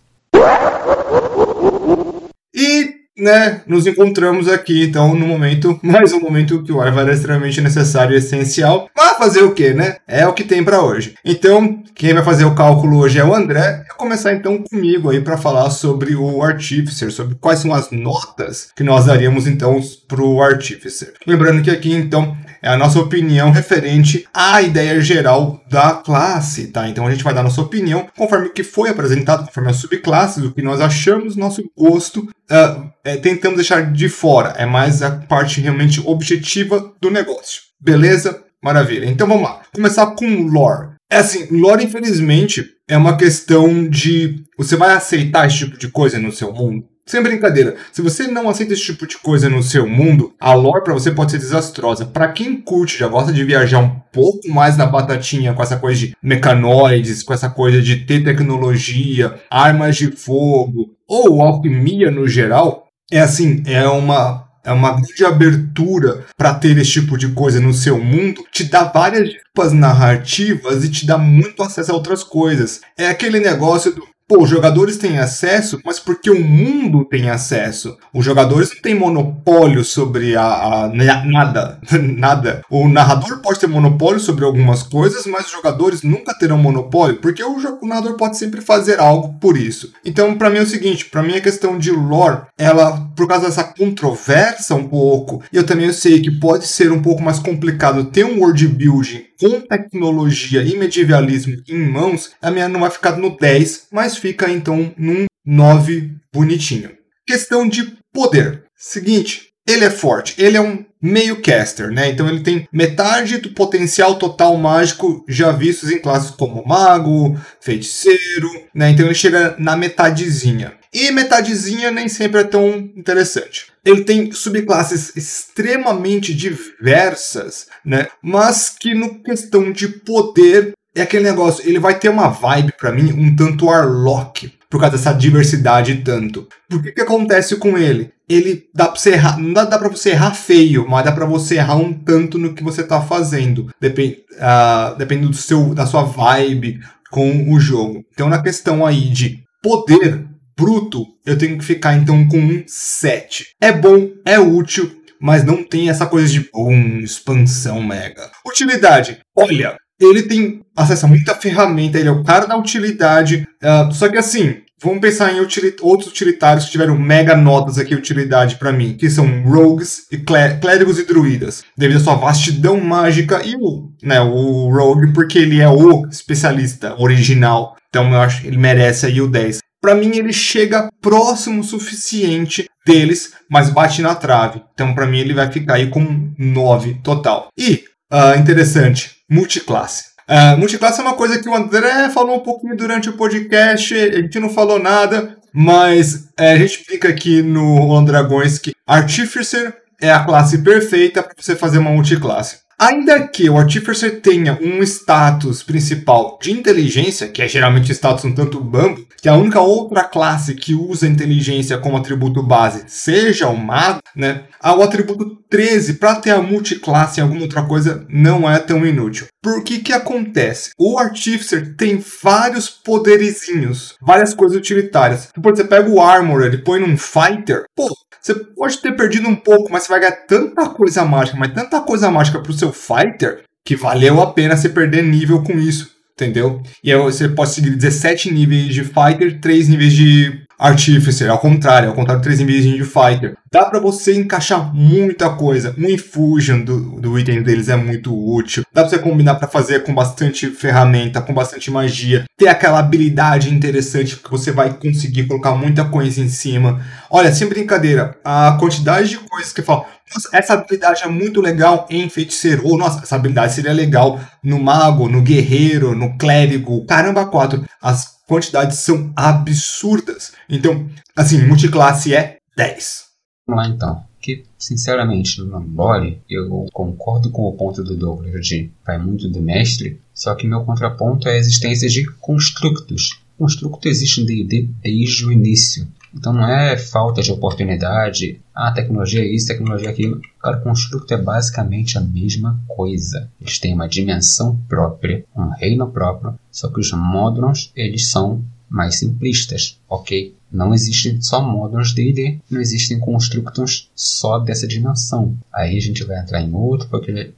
E né, nos encontramos aqui, então, no momento, mais um momento que o Arvar é extremamente necessário e essencial. Mas fazer o que, né? É o que tem para hoje. Então, quem vai fazer o cálculo hoje é o André. Vou começar então comigo aí para falar sobre o Artificer, sobre quais são as notas que nós daríamos então pro Artificer. Lembrando que aqui então é a nossa opinião referente à ideia geral da classe, tá? Então a gente vai dar nossa opinião conforme que foi apresentado, conforme as subclasses, o que nós achamos, nosso gosto, uh, é, tentamos deixar de fora. É mais a parte realmente objetiva do negócio. Beleza? Maravilha. Então vamos lá. Começar com lore. É assim, lore, infelizmente, é uma questão de. Você vai aceitar esse tipo de coisa no seu mundo? Sem brincadeira, se você não aceita esse tipo de coisa no seu mundo, a lore para você pode ser desastrosa. Para quem curte, já gosta de viajar um pouco mais na batatinha com essa coisa de mecanoides, com essa coisa de ter tecnologia, armas de fogo ou alquimia no geral, é assim, é uma é uma grande abertura para ter esse tipo de coisa no seu mundo, te dá várias dipas narrativas e te dá muito acesso a outras coisas. É aquele negócio do Pô, os jogadores têm acesso, mas porque o mundo tem acesso. Os jogadores não têm monopólio sobre a, a nada, nada. O narrador pode ter monopólio sobre algumas coisas, mas os jogadores nunca terão monopólio, porque o, o narrador pode sempre fazer algo por isso. Então, para mim é o seguinte, para mim a questão de lore, ela por causa dessa controvérsia um pouco, e eu também sei que pode ser um pouco mais complicado ter um world building com tecnologia e medievalismo em mãos, a minha não vai ficar no 10, mas fica então num 9 bonitinho. Questão de poder. Seguinte, ele é forte, ele é um meio caster, né? Então ele tem metade do potencial total mágico já vistos em classes como mago, feiticeiro, né? Então ele chega na metadezinha. E metadezinha nem sempre é tão interessante. Ele tem subclasses extremamente diversas, né? Mas que no questão de poder é aquele negócio, ele vai ter uma vibe para mim um tanto Arlock, por causa dessa diversidade tanto. Por que que acontece com ele? Ele dá pra você errar, não dá, dá pra você errar feio, mas dá pra você errar um tanto no que você tá fazendo. Depende, uh, dependendo do seu, da sua vibe com o jogo. Então na questão aí de poder, bruto, eu tenho que ficar então com um 7. É bom, é útil, mas não tem essa coisa de boom, expansão mega. Utilidade, olha, ele tem acesso a muita ferramenta, ele é o cara da utilidade, uh, só que assim, vamos pensar em outros utilitários que tiveram mega notas aqui, utilidade para mim, que são rogues, e clérigos e druidas, devido à sua vastidão mágica e o, né, o rogue, porque ele é o especialista original, então eu acho que ele merece aí o 10 para mim ele chega próximo o suficiente deles, mas bate na trave. Então para mim ele vai ficar aí com 9 total. E, uh, interessante, multiclasse. Uh, multiclasse é uma coisa que o André falou um pouquinho durante o podcast, a gente não falou nada, mas é, a gente explica aqui no Dragões que Artificer é a classe perfeita para você fazer uma multiclasse. Ainda que o Artificer tenha um status principal de inteligência, que é geralmente status um tanto bambo, que a única outra classe que usa inteligência como atributo base seja o mago, né? O atributo 13, para ter a multiclasse em alguma outra coisa, não é tão inútil. Por que acontece? O Artificer tem vários poderizinhos, várias coisas utilitárias. Depois você pega o Armor, ele põe num Fighter, pô, você pode ter perdido um pouco, mas você vai ganhar tanta coisa mágica, mas tanta coisa mágica pro seu fighter, que valeu a pena você perder nível com isso. Entendeu? E aí você pode seguir 17 níveis de fighter, 3 níveis de Artificer, ao contrário, ao contrário do 3 em de Fighter. Dá para você encaixar muita coisa. O Infusion do, do item deles é muito útil. Dá pra você combinar para fazer com bastante ferramenta, com bastante magia. Ter aquela habilidade interessante que você vai conseguir colocar muita coisa em cima. Olha, sem brincadeira, a quantidade de coisas que falo. Nossa, essa habilidade é muito legal em feiticeiro. Ou, nossa, essa habilidade seria legal no mago, no guerreiro, no clérigo. Caramba, quatro. As quantidades são absurdas. Então, assim, multiclasse é 10. Vamos lá então. Que, sinceramente, no lore, eu concordo com o ponto do Douglas de vai muito do mestre, só que meu contraponto é a existência de constructos. Constructo existe em D&D desde o início. Então não é falta de oportunidade, ah, tecnologia é isso, tecnologia é aquilo. Cara, construto é basicamente a mesma coisa. Eles têm uma dimensão própria, um reino próprio, só que os módulos eles são mais simplistas, ok? Não existem só módulos D&D, não existem construtos só dessa dimensão. Aí a gente vai entrar em outro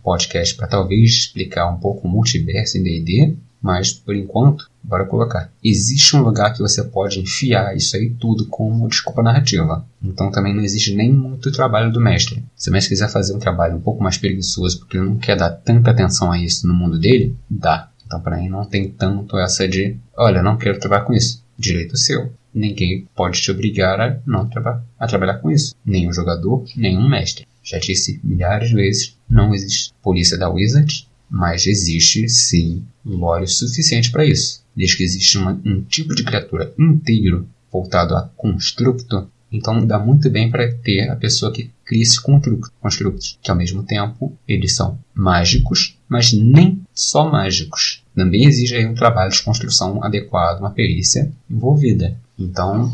podcast para talvez explicar um pouco o multiverso em D&D, mas por enquanto, bora colocar. Existe um lugar que você pode enfiar isso aí tudo como desculpa narrativa. Então também não existe nem muito trabalho do mestre. Se o mestre quiser fazer um trabalho um pouco mais preguiçoso porque ele não quer dar tanta atenção a isso no mundo dele, dá. Então para mim não tem tanto essa de, olha, não quero trabalhar com isso. Direito seu. Ninguém pode te obrigar a não traba a trabalhar com isso. Nenhum jogador, nenhum mestre. Já disse milhares de vezes, não existe polícia da Wizard, mas existe sim lore suficiente para isso. Desde que existe uma, um tipo de criatura inteiro voltado a constructo, então dá muito bem para ter a pessoa que cria esse constructo, constructos, que ao mesmo tempo eles são mágicos, mas nem só mágicos. Também exige aí um trabalho de construção adequado, uma perícia envolvida. Então,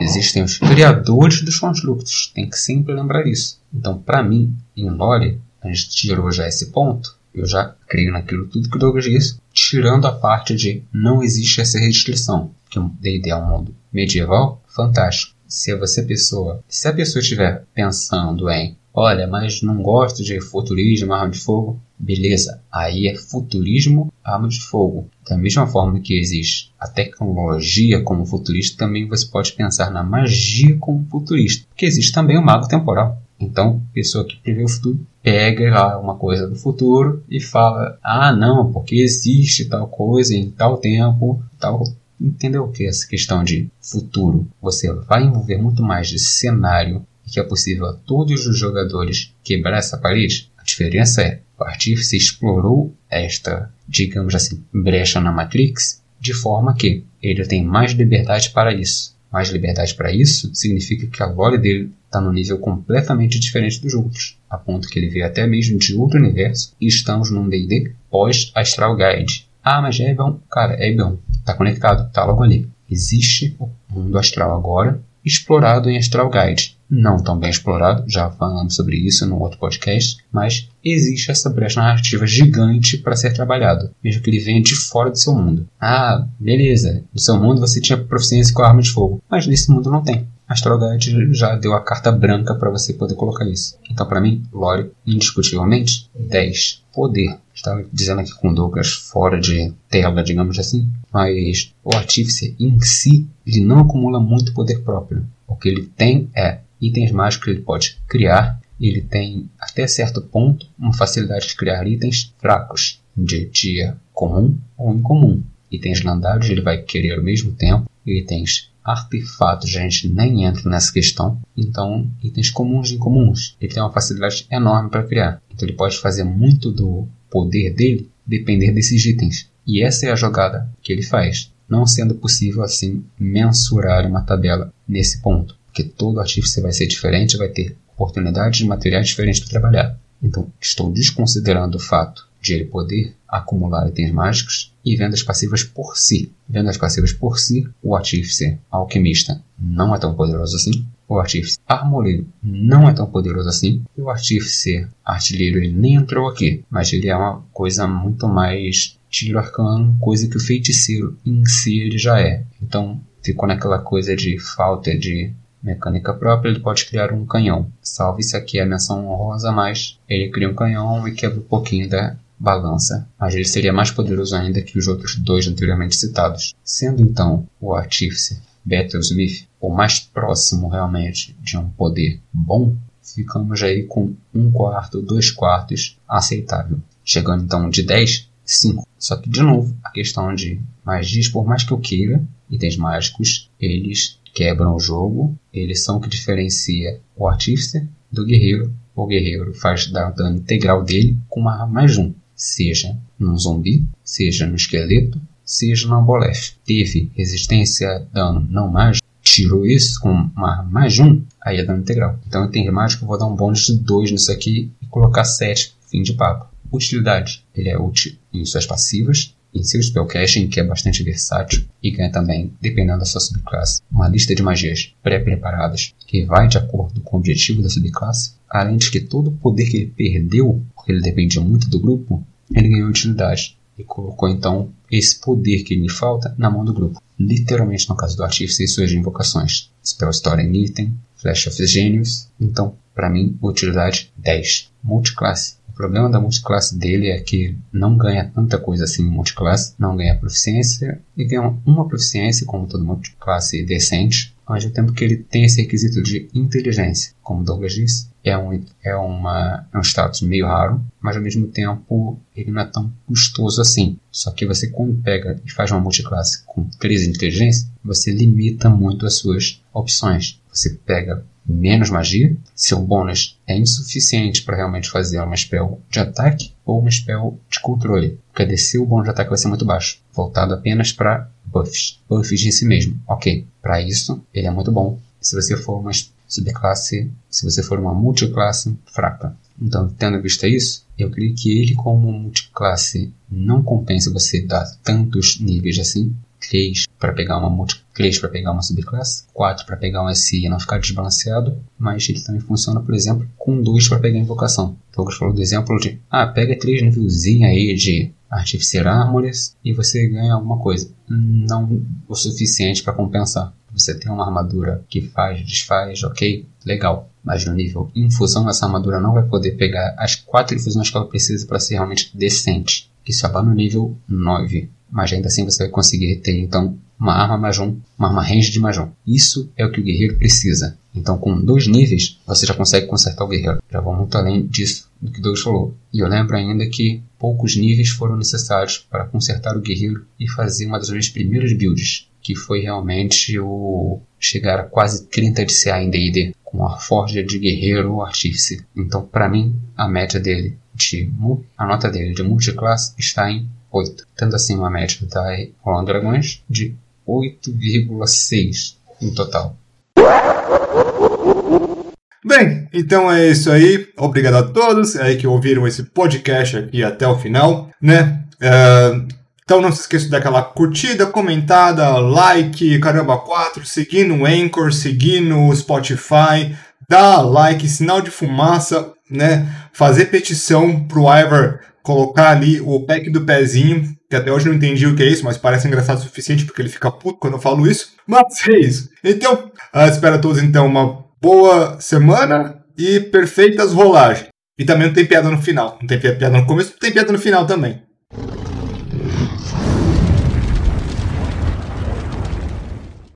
existem os criadores dos constructos, tem que sempre lembrar isso. Então, para mim, em lore, a gente tirou já esse ponto, eu já creio naquilo tudo que o Douglas disse, tirando a parte de não existe essa restrição, que D&D é um mundo medieval, fantástico. Se você pessoa, se a pessoa estiver pensando em, olha, mas não gosto de futurismo, arma de fogo, beleza, aí é futurismo, arma de fogo. Da mesma forma que existe a tecnologia como futurista, também você pode pensar na magia como futurista, porque existe também o mago temporal. Então, pessoa que prevê o futuro pega lá uma coisa do futuro e fala: ah, não, porque existe tal coisa em tal tempo, tal. Entendeu o que é essa questão de futuro? Você vai envolver muito mais de cenário que é possível a todos os jogadores quebrar essa parede? A diferença é: o artífice explorou esta, digamos assim, brecha na Matrix de forma que ele tem mais liberdade para isso. Mais liberdade para isso significa que a lore dele está num nível completamente diferente dos outros, a ponto que ele veio até mesmo de outro universo e estamos num D&D pós-Astral Guide. Ah, mas Ebion, cara, Ebion, está conectado, está logo ali. Existe o mundo astral agora, explorado em Astral Guide. Não tão bem explorado, já falamos sobre isso no outro podcast, mas existe essa brecha narrativa gigante para ser trabalhado, mesmo que ele venha de fora do seu mundo. Ah, beleza, no seu mundo você tinha proficiência com arma de fogo, mas nesse mundo não tem. Astrogate já deu a carta branca para você poder colocar isso. Então, para mim, Lore, indiscutivelmente, 10. Poder. Estava dizendo aqui com Douglas fora de tela, digamos assim, mas o Artífice em si, ele não acumula muito poder próprio. O que ele tem é itens mágicos que ele pode criar, ele tem, até certo ponto, uma facilidade de criar itens fracos, de dia comum ou incomum. Itens lendários ele vai querer ao mesmo tempo, itens artefatos, a gente nem entra nessa questão. Então, itens comuns e incomuns, ele tem uma facilidade enorme para criar. Então, ele pode fazer muito do poder dele depender desses itens. E essa é a jogada que ele faz, não sendo possível assim mensurar uma tabela nesse ponto, porque todo artífice vai ser diferente, vai ter oportunidades de materiais diferentes para trabalhar. Então, estou desconsiderando o fato de ele poder acumular itens mágicos e vendas passivas por si. Vendas passivas por si, o artífice alquimista não é tão poderoso assim. O artífice armoleiro não é tão poderoso assim. E o artífice artilheiro ele nem entrou aqui, mas ele é uma coisa muito mais tiro arcano, coisa que o feiticeiro em si ele já é. Então ficou naquela coisa de falta de mecânica própria, ele pode criar um canhão. Salve se aqui a menção honrosa, mas ele cria um canhão e quebra um pouquinho da balança, mas ele seria mais poderoso ainda que os outros dois anteriormente citados. Sendo então o artífice Smith o mais próximo realmente de um poder bom, ficamos aí com um quarto, dois quartos aceitável. Chegando então de 10, 5. Só que, de novo, a questão de magias, por mais que eu queira, itens mágicos, eles quebram o jogo, eles são o que diferencia o artífice do guerreiro. O guerreiro faz dar dano integral dele com uma arma mais um, seja num zumbi, seja no esqueleto, seja no Ambolef. Teve resistência a dano não mágico, tirou isso com uma mais um, aí é dano integral. Então, em termos mágicos, eu vou dar um bônus de 2 nisso aqui e colocar 7, fim de papo. Utilidade. Ele é útil em suas passivas, em seu spellcasting, que é bastante versátil, e ganha também, dependendo da sua subclasse, uma lista de magias pré-preparadas que vai de acordo com o objetivo da subclasse, além de que todo o poder que ele perdeu, porque ele dependia muito do grupo, ele ganhou utilidade e colocou então esse poder que lhe falta na mão do grupo. Literalmente no caso do Artífice e suas invocações. Spell Story Item, Flash of Genius. Então, para mim, utilidade 10. Multiclasse. O problema da multiclasse dele é que não ganha tanta coisa assim em multiclasse, não ganha proficiência e ganha uma proficiência, como todo multiclasse decente, ao mesmo tempo que ele tem esse requisito de inteligência. Como Douglas disse, é um, é, uma, é um status meio raro, mas ao mesmo tempo ele não é tão custoso assim. Só que você, quando pega e faz uma multiclasse com 13 inteligência, você limita muito as suas opções. Você pega menos magia, seu bônus é insuficiente para realmente fazer uma spell de ataque ou uma spell de controle, porque a o bônus de ataque vai ser muito baixo, voltado apenas para buffs, buffs de si mesmo. Ok, para isso ele é muito bom. Se você for uma subclasse, se você for uma multiclasse fraca. Então, tendo visto isso, eu creio que ele como multiclasse não compensa você dar tantos níveis assim, 3 para pegar uma multi, 3 para pegar uma subclasse, 4 para pegar um SI e não ficar desbalanceado, mas ele também funciona, por exemplo, com 2 para pegar invocação. Então, eu falou do exemplo de, ah, pega 3 nívelzinho aí de Artificer Armores e você ganha alguma coisa. Não o suficiente para compensar. Você tem uma armadura que faz, desfaz, ok, legal. Mas no nível infusão, essa armadura não vai poder pegar as quatro infusões que ela precisa para ser realmente decente. Que só vai no nível 9 mas ainda assim você vai conseguir ter então uma arma Majum, uma arma range de Majum. Isso é o que o guerreiro precisa. Então, com dois níveis, você já consegue consertar o guerreiro. Já vou muito além disso do que Douglas falou. E eu lembro ainda que poucos níveis foram necessários para consertar o guerreiro e fazer uma das minhas primeiras builds, que foi realmente o chegar a quase 30 de CA em D&D, com a forja de guerreiro ou artífice. Então, para mim, a média dele de a nota dele de multiclass está em 8, tendo assim uma média da Rolando Dragões de 8,6 em total. Bem, então é isso aí. Obrigado a todos aí que ouviram esse podcast aqui até o final, né? Uh, então não se esqueça daquela curtida, comentada, like, caramba 4, seguir no Anchor, seguir no Spotify, dar like, sinal de fumaça, né? Fazer petição pro Ivor colocar ali o pack do pezinho, que até hoje não entendi o que é isso, mas parece engraçado o suficiente porque ele fica puto quando eu falo isso. Mas é isso. Então, uh, espero a todos então uma boa semana e perfeitas rolagens. E também não tem piada no final. Não tem piada no começo, não tem piada no final também.